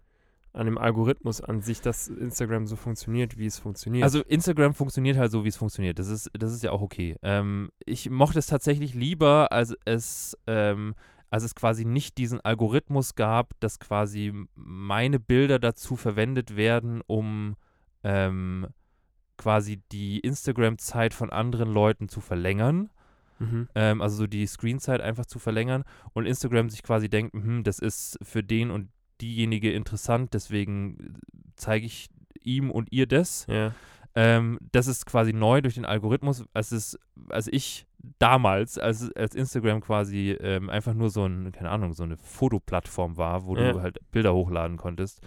an dem Algorithmus an sich, dass Instagram so funktioniert, wie es funktioniert? Also Instagram funktioniert halt so, wie es funktioniert. Das ist, das ist ja auch okay. Ähm, ich mochte es tatsächlich lieber, als es, ähm, als es quasi nicht diesen Algorithmus gab, dass quasi meine Bilder dazu verwendet werden, um ähm, quasi die Instagram-Zeit von anderen Leuten zu verlängern. mhm. ähm, also so die Screenzeit einfach zu verlängern und Instagram sich quasi denkt, hm, das ist für den und diejenige interessant, deswegen zeige ich ihm und ihr das. ja. Ähm, das ist quasi neu durch den Algorithmus, als es, als ich damals, als, als Instagram quasi ähm, einfach nur so ein, keine Ahnung, so eine Fotoplattform war, wo Ja. du halt Bilder hochladen konntest,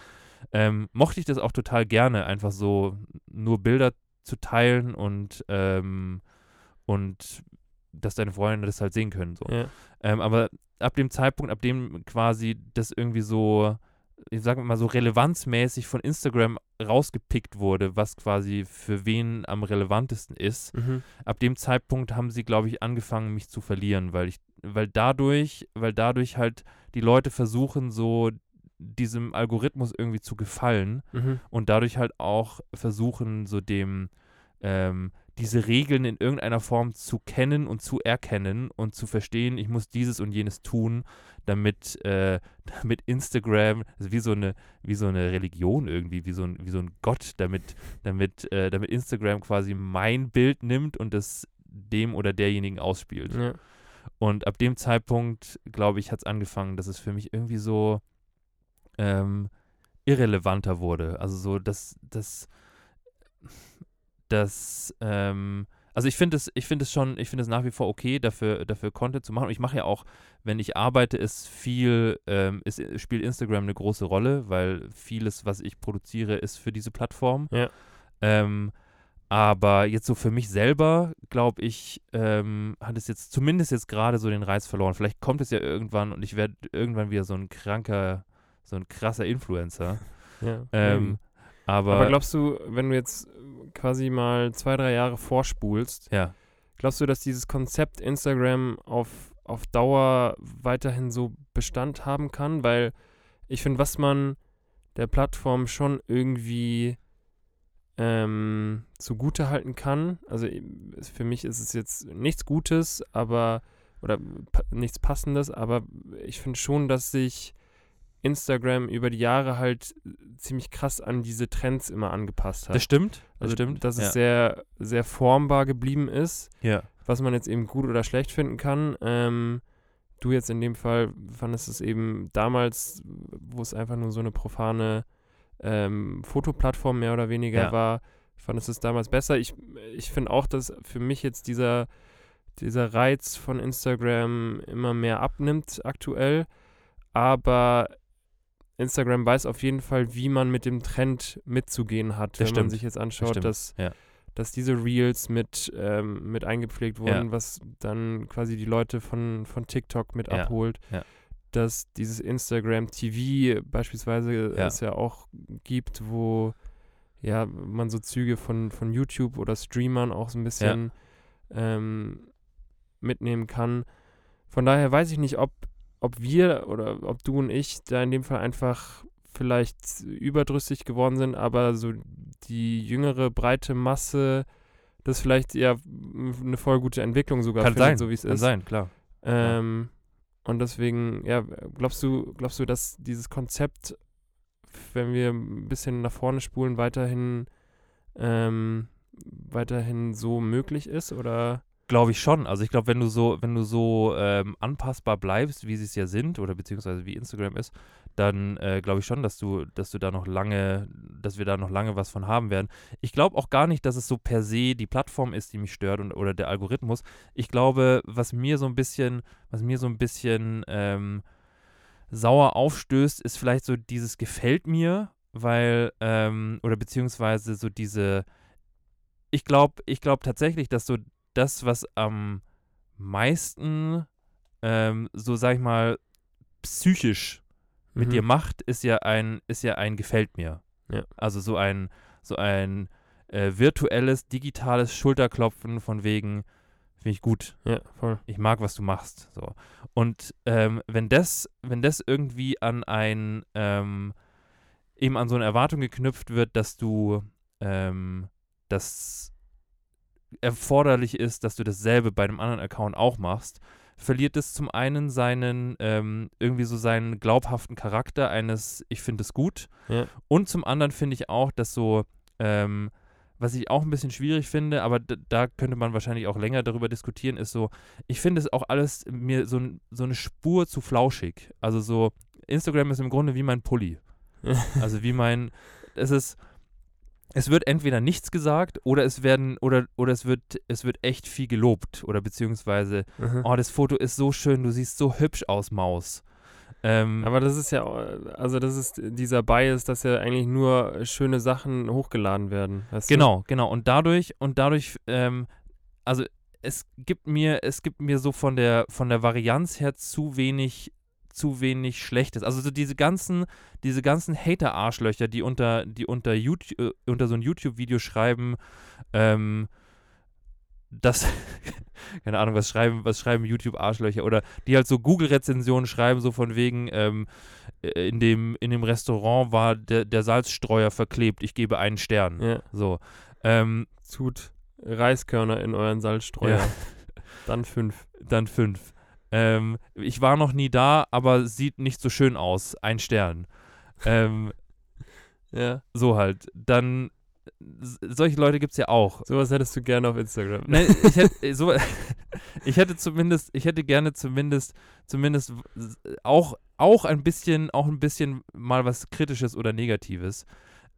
ähm, mochte ich das auch total gerne, einfach so nur Bilder zu teilen und, ähm, und dass deine Freunde das halt sehen können. So. ja. Ähm, aber ab dem Zeitpunkt, ab dem quasi das irgendwie so, ich sag mal so relevanzmäßig von Instagram rausgepickt wurde, was quasi für wen am relevantesten ist, Mhm. ab dem Zeitpunkt haben sie, glaube ich, angefangen, mich zu verlieren, weil ich, weil dadurch, weil dadurch halt die Leute versuchen, so diesem Algorithmus irgendwie zu gefallen Mhm. und dadurch halt auch versuchen, so dem ähm, diese Regeln in irgendeiner Form zu kennen und zu erkennen und zu verstehen, ich muss dieses und jenes tun, damit, äh, *laughs* damit Instagram, also wie so eine, wie so eine Religion irgendwie, wie so ein, wie so ein Gott, damit, damit, äh, damit Instagram quasi mein Bild nimmt und das dem oder derjenigen ausspielt. ja. Und ab dem Zeitpunkt, glaube ich, hat es angefangen, dass es für mich irgendwie so ähm, irrelevanter wurde. Also so, dass das, das, ähm, also ich finde es, ich finde es schon, ich finde es nach wie vor okay, dafür, dafür Content zu machen. Und ich mache ja auch, wenn ich arbeite, ist viel, ähm, ist, spielt Instagram eine große Rolle, weil vieles, was ich produziere, ist für diese Plattform. Ja. Ähm, aber jetzt so für mich selber, glaube ich, ähm, hat es jetzt zumindest jetzt gerade so den Reiz verloren. Vielleicht kommt es ja irgendwann und ich werde irgendwann wieder so ein kranker, so ein krasser Influencer. *laughs* ja. Ähm, aber, Aber glaubst du, wenn du jetzt quasi mal zwei, drei Jahre vorspulst, ja, glaubst du, dass dieses Konzept Instagram auf, auf Dauer weiterhin so Bestand haben kann? Weil ich finde, was man der Plattform schon irgendwie ähm, zugute halten kann, also für mich ist es jetzt nichts Gutes, aber oder nichts Passendes, aber ich finde schon, dass sich Instagram über die Jahre halt ziemlich krass an diese Trends immer angepasst hat. das stimmt. Das Also, stimmt. Dass es ja. sehr, sehr formbar geblieben ist, ja. was man jetzt eben gut oder schlecht finden kann. Ähm, du jetzt in dem Fall fandest es eben damals, wo es einfach nur so eine profane ähm, Fotoplattform mehr oder weniger Ja. war, fandest es damals besser. Ich, ich finde auch, dass für mich jetzt dieser, dieser Reiz von Instagram immer mehr abnimmt aktuell. Aber Instagram weiß auf jeden Fall, wie man mit dem Trend mitzugehen hat. Das wenn man stimmt. sich jetzt Das anschaut, stimmt. dass, Ja. dass diese Reels mit, ähm, mit eingepflegt wurden, was dann quasi die Leute von, von TikTok mit Ja. abholt. Ja. Dass dieses Instagram TV beispielsweise Ja. es ja auch gibt, wo ja, man so Züge von, von YouTube oder Streamern auch so ein bisschen ähm, mitnehmen kann. Von daher weiß ich nicht, ob, ob wir oder ob du und ich da in dem Fall einfach vielleicht überdrüssig geworden sind, aber so die jüngere, breite Masse das vielleicht ja eine voll gute Entwicklung sogar Kann findet, sein, so wie es Kann ist. sein, klar. Ähm, Und deswegen, ja, glaubst du, glaubst du, dass dieses Konzept, wenn wir ein bisschen nach vorne spulen, weiterhin, ähm, weiterhin so möglich ist? Oder Glaube ich schon. Also ich glaube, wenn du so, wenn du so ähm, anpassbar bleibst, wie sie es ja sind, oder beziehungsweise wie Instagram ist, dann äh, glaube ich schon, dass du, dass du da noch lange, dass wir da noch lange was von haben werden. Ich glaube auch gar nicht, dass es so per se die Plattform ist, die mich stört und, oder der Algorithmus. Ich glaube, was mir so ein bisschen, was mir so ein bisschen ähm, sauer aufstößt, ist vielleicht so dieses gefällt mir, weil, ähm, oder beziehungsweise so diese, ich glaube, ich glaube tatsächlich, dass so das, was am meisten, ähm, so sag ich mal, psychisch mit Mhm. dir macht, ist ja ein, ist ja ein gefällt mir. Ja. Also so ein, so ein äh, virtuelles, digitales Schulterklopfen von wegen, finde ich gut, Ja, voll. ich mag, was du machst. So. Und ähm, wenn das, wenn das irgendwie an ein, ähm, eben an so eine Erwartung geknüpft wird, dass du ähm, das erforderlich ist, dass du dasselbe bei einem anderen Account auch machst, verliert es zum einen seinen, ähm, irgendwie so seinen glaubhaften Charakter eines, ich finde es gut. Ja. Und zum anderen finde ich auch, dass so, ähm, was ich auch ein bisschen schwierig finde, aber da könnte man wahrscheinlich auch länger darüber diskutieren, ist so, ich finde es auch alles mir so, so eine Spur zu flauschig. Also so, Instagram ist im Grunde wie mein Pulli. *laughs* Also wie mein, es ist, es wird entweder nichts gesagt oder es werden, oder, oder es wird, es wird echt viel gelobt oder beziehungsweise, Mhm. oh, das Foto ist so schön, du siehst so hübsch aus, Maus. Ähm, Aber das ist ja, also das ist dieser Bias, dass ja eigentlich nur schöne Sachen hochgeladen werden. Genau, genau. Und dadurch, und dadurch, ähm, also es gibt mir, es gibt mir so von der, von der Varianz her zu wenig, zu wenig Schlechtes. Also so diese ganzen, diese ganzen Hater-Arschlöcher, die unter, die unter YouTube, äh, unter so ein YouTube-Video schreiben, ähm, das, *laughs* keine Ahnung, was schreiben, was schreiben YouTube-Arschlöcher oder die halt so Google-Rezensionen schreiben, so von wegen, ähm, äh, in dem, in dem Restaurant war der, der Salzstreuer verklebt, ich gebe einen Stern. Ja, So. Ähm, tut Reiskörner in euren Salzstreuer. Ja. Dann fünf. dann fünf. Ähm, ich war noch nie da, aber sieht nicht so schön aus. Ein Stern. Ähm, *laughs* Ja. so halt. Dann, solche Leute gibt es ja auch. Sowas hättest du gerne auf Instagram. Nein, *laughs* ich hätte, so, *laughs* ich hätte zumindest, ich hätte gerne zumindest, zumindest auch, auch ein bisschen, auch ein bisschen mal was Kritisches oder Negatives.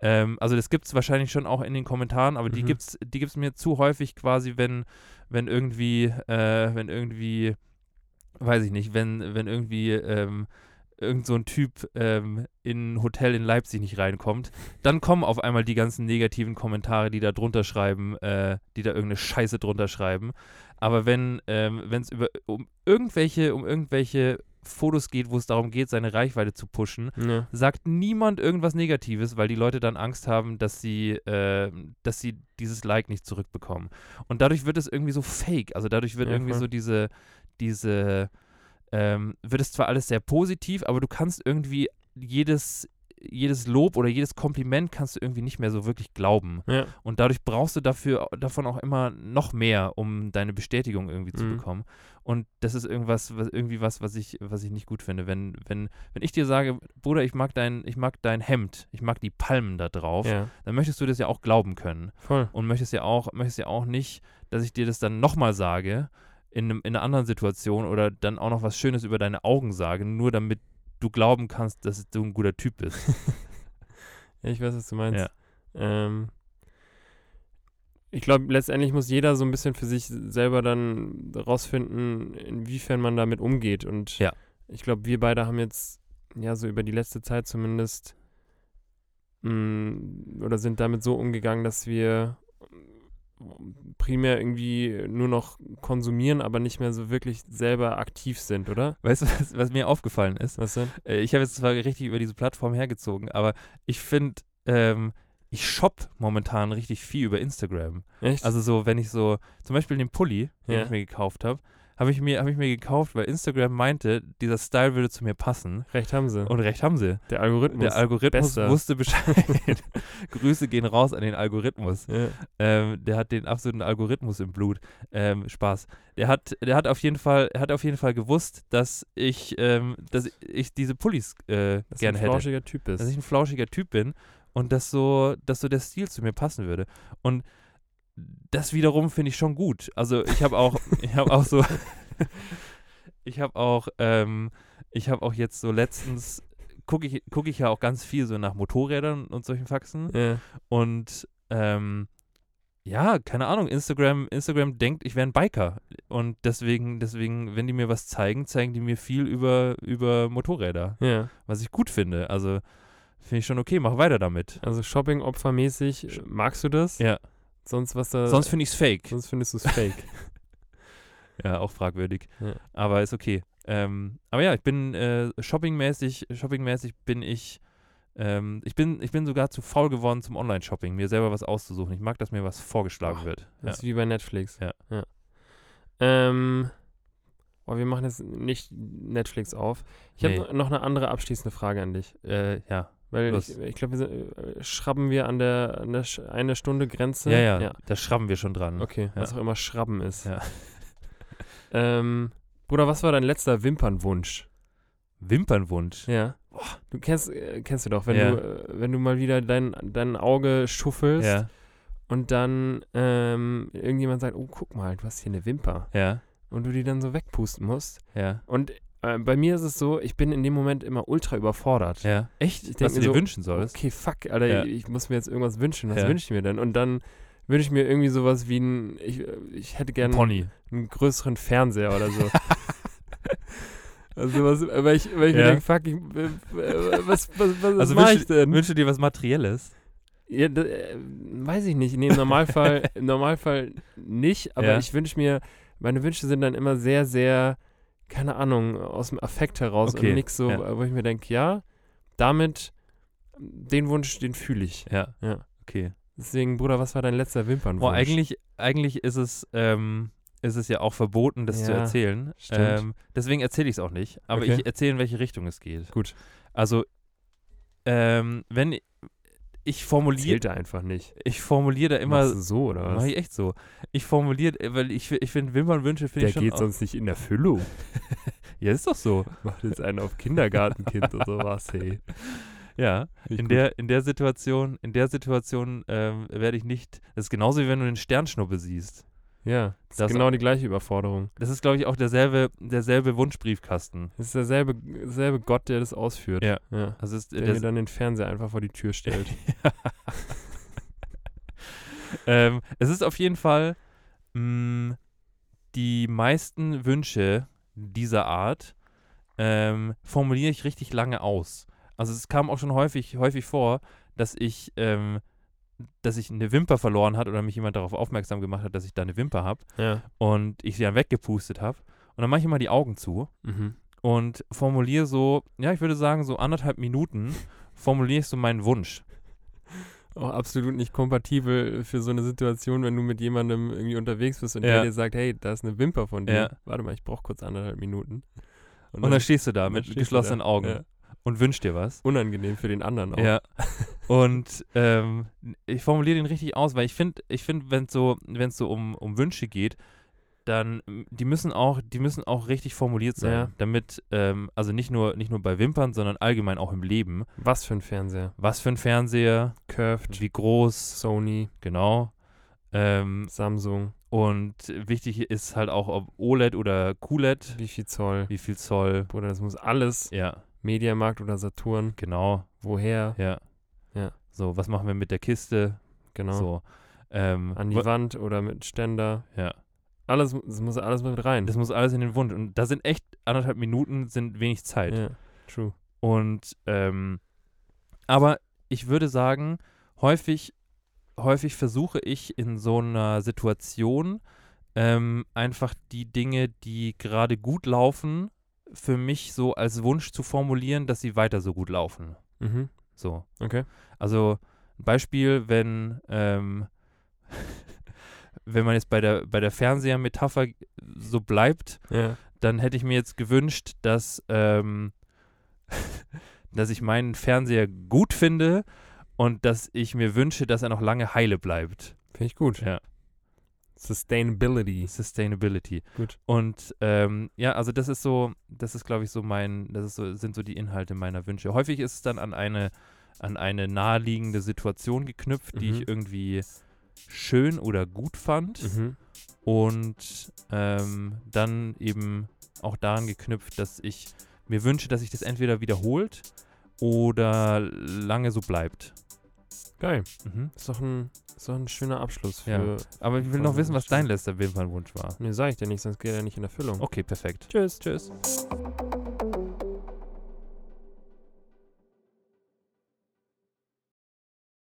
Ähm, also das gibt es wahrscheinlich schon auch in den Kommentaren, aber die Mhm. gibt's, die gibt's mir zu häufig quasi, wenn, wenn irgendwie, äh, wenn irgendwie, weiß ich nicht, wenn, wenn irgendwie ähm, irgend so ein Typ ähm, in ein Hotel in Leipzig nicht reinkommt, dann kommen auf einmal die ganzen negativen Kommentare, die da drunter schreiben, äh, die da irgendeine Scheiße drunter schreiben. Aber wenn ähm, es über um irgendwelche, um irgendwelche Fotos geht, wo es darum geht, seine Reichweite zu pushen, Ja. sagt niemand irgendwas Negatives, weil die Leute dann Angst haben, dass sie, äh, dass sie dieses Like nicht zurückbekommen. Und dadurch wird es irgendwie so fake. Also dadurch wird Ja, irgendwie voll. so diese, diese, ähm, wird es zwar alles sehr positiv, aber du kannst irgendwie jedes, jedes Lob oder jedes Kompliment kannst du irgendwie nicht mehr so wirklich glauben. Ja. Und dadurch brauchst du dafür davon auch immer noch mehr, um deine Bestätigung irgendwie zu Mhm. bekommen. Und das ist irgendwas, was, irgendwie was, was ich, was ich nicht gut finde. Wenn, wenn, wenn ich dir sage, Bruder, ich mag dein, ich mag dein Hemd, ich mag die Palmen da drauf, ja, dann möchtest du das ja auch glauben können. voll. Und möchtest ja auch, möchtest ja auch nicht, dass ich dir das dann nochmal sage, in, einem, in einer anderen Situation oder dann auch noch was Schönes über deine Augen sage, nur damit du glauben kannst, dass du ein guter Typ bist. *laughs* Ich weiß, was du meinst. Ja. Ähm, Ich glaube, letztendlich muss jeder so ein bisschen für sich selber dann rausfinden, inwiefern man damit umgeht. Und Ja. ich glaube, wir beide haben jetzt, ja, so über die letzte Zeit zumindest, mh, oder sind damit so umgegangen, dass wir primär irgendwie nur noch konsumieren, aber nicht mehr so wirklich selber aktiv sind, oder? Weißt du, was, was mir aufgefallen ist? Was denn? Äh, ich habe jetzt zwar richtig über diese Plattform hergezogen, aber ich finde, ähm, ich shop momentan richtig viel über Instagram. Echt? Also so, wenn ich so, zum Beispiel den Pulli, den Ja. ich mir gekauft habe, habe ich, mir- hab ich mir gekauft, weil Instagram meinte, dieser Style würde zu mir passen. recht haben sie. Und recht haben sie. der Algorithmus. Der Algorithmus Bester. wusste Bescheid. *laughs* Grüße gehen raus an den Algorithmus. ja. Ähm, der hat den absoluten Algorithmus im Blut. Ähm, Spaß. Der hat, der hat auf jeden Fall, hat auf jeden Fall gewusst, dass ich, ähm, dass ich diese Pullis äh, Dass du gerne ein hätte. flauschiger Typ bist. Dass ich ein flauschiger Typ bin und dass so, dass so der Stil zu mir passen würde. Und das wiederum finde ich schon gut. Also ich habe auch, *laughs* ich habe auch so, *laughs* ich habe auch, ähm, ich habe auch jetzt so letztens gucke ich, gucke ich ja auch ganz viel so nach Motorrädern und solchen Faxen. ja. Und ähm, ja, keine Ahnung, Instagram, Instagram denkt, ich wäre ein Biker. Und deswegen, deswegen, wenn die mir was zeigen, zeigen die mir viel über, über Motorräder, ja. was ich gut finde. Also finde ich schon okay, mach weiter damit. Also Shopping-Opfermäßig, magst du das? Ja. Sonst was da. Sonst finde ich es fake. sonst findest du es fake. *laughs* Ja, auch fragwürdig. Ja. Aber ist okay. Ähm, aber ja, ich bin äh, shoppingmäßig, shoppingmäßig bin ich, ähm, ich bin, ich bin sogar zu faul geworden zum Online-Shopping, mir selber was auszusuchen. Ich mag, dass mir was vorgeschlagen Ach, wird. Ja. Das ist wie bei Netflix. Ja. Ähm, oh, wir machen jetzt nicht Netflix auf. Ich habe Nee. noch eine andere abschließende Frage an dich. Äh, ja. Weil Los. ich, ich glaube, äh, schrabben wir an der, an der eine Stunde Grenze. Ja, ja, ja. da schrammen wir schon dran. Okay, Ja. was auch immer Schrabben ist. Ja. *laughs* Ähm, Bruder, was war dein letzter Wimpernwunsch? Wimpernwunsch. Ja. Du kennst, äh, kennst du doch, wenn Ja. du, äh, wenn du mal wieder dein, dein Auge schuffelst Ja, und dann ähm, irgendjemand sagt, oh, guck mal, du hast hier eine Wimper. ja, Und du die dann so wegpusten musst. ja, Und äh, bei mir ist es so, ich bin in dem Moment immer ultra überfordert. ja. Echt? Ich was du mir dir so, wünschen sollst? Okay, fuck, Alter, Ja. ich, ich muss mir jetzt irgendwas wünschen. Was Ja. wünsche ich mir denn? Und dann wünsche ich mir irgendwie sowas wie ein, ich, ich hätte gerne Pony. einen größeren Fernseher oder so. *laughs* also was, weil ich, weil ich mir Ja. denke, fuck, ich, äh, äh, was, was, was Also wünschst ich denn? Wünschst du dir was Materielles? Ja, da, äh, weiß ich nicht. Nee, im Normalfall, *laughs* im Normalfall nicht, aber Ja. ich wünsche mir, meine Wünsche sind dann immer sehr, sehr, keine Ahnung, aus dem Affekt heraus Okay, und nichts so, ja. wo ich mir denke, ja, damit, den Wunsch, den fühle ich. Ja. Ja. Okay. Deswegen, Bruder, was war dein letzter Wimpernwunsch? Boah, eigentlich, eigentlich ist es, ähm, ist es ja auch verboten, das zu Ja, erzählen. stimmt. Ähm, deswegen erzähle ich es auch nicht. Aber Okay. ich erzähle, in welche Richtung es geht. Gut. Also, ähm, wenn ich formuliere, Zählt er einfach nicht. ich formuliere da immer, Machst du so, oder mach was? ich echt so. Ich formuliere, weil ich, ich finde Wimpernwünsche finde Der ich schon geht auch, sonst nicht in der Füllung. *laughs* Ja, ist doch so. Macht jetzt einen auf Kindergartenkind oder sowas, hey. Ja. In gut. der, in der Situation, in der Situation ähm, werde ich nicht. Das ist genauso wie wenn du den Sternschnuppe siehst. Ja, das, Das- ist genau die gleiche Überforderung. Das ist, glaube ich, auch derselbe, derselbe Wunschbriefkasten. Das ist derselbe, derselbe Gott, der das ausführt. Ja. ja. Also ist, Der der, mir dann den Fernseher einfach vor die Tür stellt. *laughs* ähm, es ist auf jeden Fall mh, die meisten Wünsche dieser Art ähm, formuliere ich richtig lange aus. Also es kam auch schon häufig, häufig vor, dass ich, ähm, dass ich eine Wimper verloren hat oder mich jemand darauf aufmerksam gemacht hat, dass ich da eine Wimper habe ja. und ich sie dann weggepustet habe. Und dann mache ich immer die Augen zu Mhm. und formuliere so, ja, ich würde sagen, so anderthalb Minuten formuliere ich so meinen Wunsch. Auch absolut nicht kompatibel für so eine Situation, wenn du mit jemandem irgendwie unterwegs bist und Ja. der dir sagt, hey, da ist eine Wimper von dir. Ja. Warte mal, ich brauche kurz anderthalb Minuten. Und dann stehst du da dann mit geschlossenen da. Augen und wünschst dir was. Unangenehm für den anderen auch. Ja. *laughs* Und ähm, ich formuliere den richtig aus, weil ich finde, ich finde, wenn es so, wenn es so um, um Wünsche geht, dann die müssen auch, die müssen auch richtig formuliert sein, Ja. damit, ähm, also nicht nur, nicht nur bei Wimpern, sondern allgemein auch im Leben. Was für ein Fernseher? Was für ein Fernseher, Curved, wie groß, Sony, genau. Ähm, Samsung, und wichtig ist halt auch, ob OLED oder QLED, wie viel Zoll? wie viel Zoll. Bruder, das muss alles Ja, Mediamarkt oder Saturn. genau. Woher? Ja. So, was machen wir mit der Kiste? Genau. So. Ähm, An die wa- Wand oder mit Ständer. Ja. Alles, das muss alles mit rein. Das muss alles in den Wunsch. Und da sind echt anderthalb Minuten, sind wenig Zeit. ja, true. Und ähm, aber ich würde sagen, häufig, häufig versuche ich in so einer Situation ähm, einfach die Dinge, die gerade gut laufen, für mich so als Wunsch zu formulieren, dass sie weiter so gut laufen. Mhm. So. Okay. Also ein Beispiel, wenn, ähm, *laughs* wenn man jetzt bei der, bei der Fernseher-Metapher so bleibt, Ja. dann hätte ich mir jetzt gewünscht, dass, ähm, *laughs* dass ich meinen Fernseher gut finde und dass ich mir wünsche, dass er noch lange heile bleibt. Finde ich gut. Ja. Sustainability. Sustainability. Gut. Und ähm, ja, also das ist so, das ist, glaube ich, so mein, das ist so, sind so die Inhalte meiner Wünsche. Häufig ist es dann an eine, an eine naheliegende Situation geknüpft, die Mhm. ich irgendwie schön oder gut fand. Mhm. und ähm, dann eben auch daran geknüpft, dass ich mir wünsche, dass sich das entweder wiederholt oder lange so bleibt. Geil. Mhm. Ist doch ein, ist doch ein schöner Abschluss Ja. für. Aber ich will noch wissen, was dein letzter Wunsch war. Ne, sag ich dir nicht, sonst geht er nicht in Erfüllung. Okay, perfekt. Tschüss. Tschüss.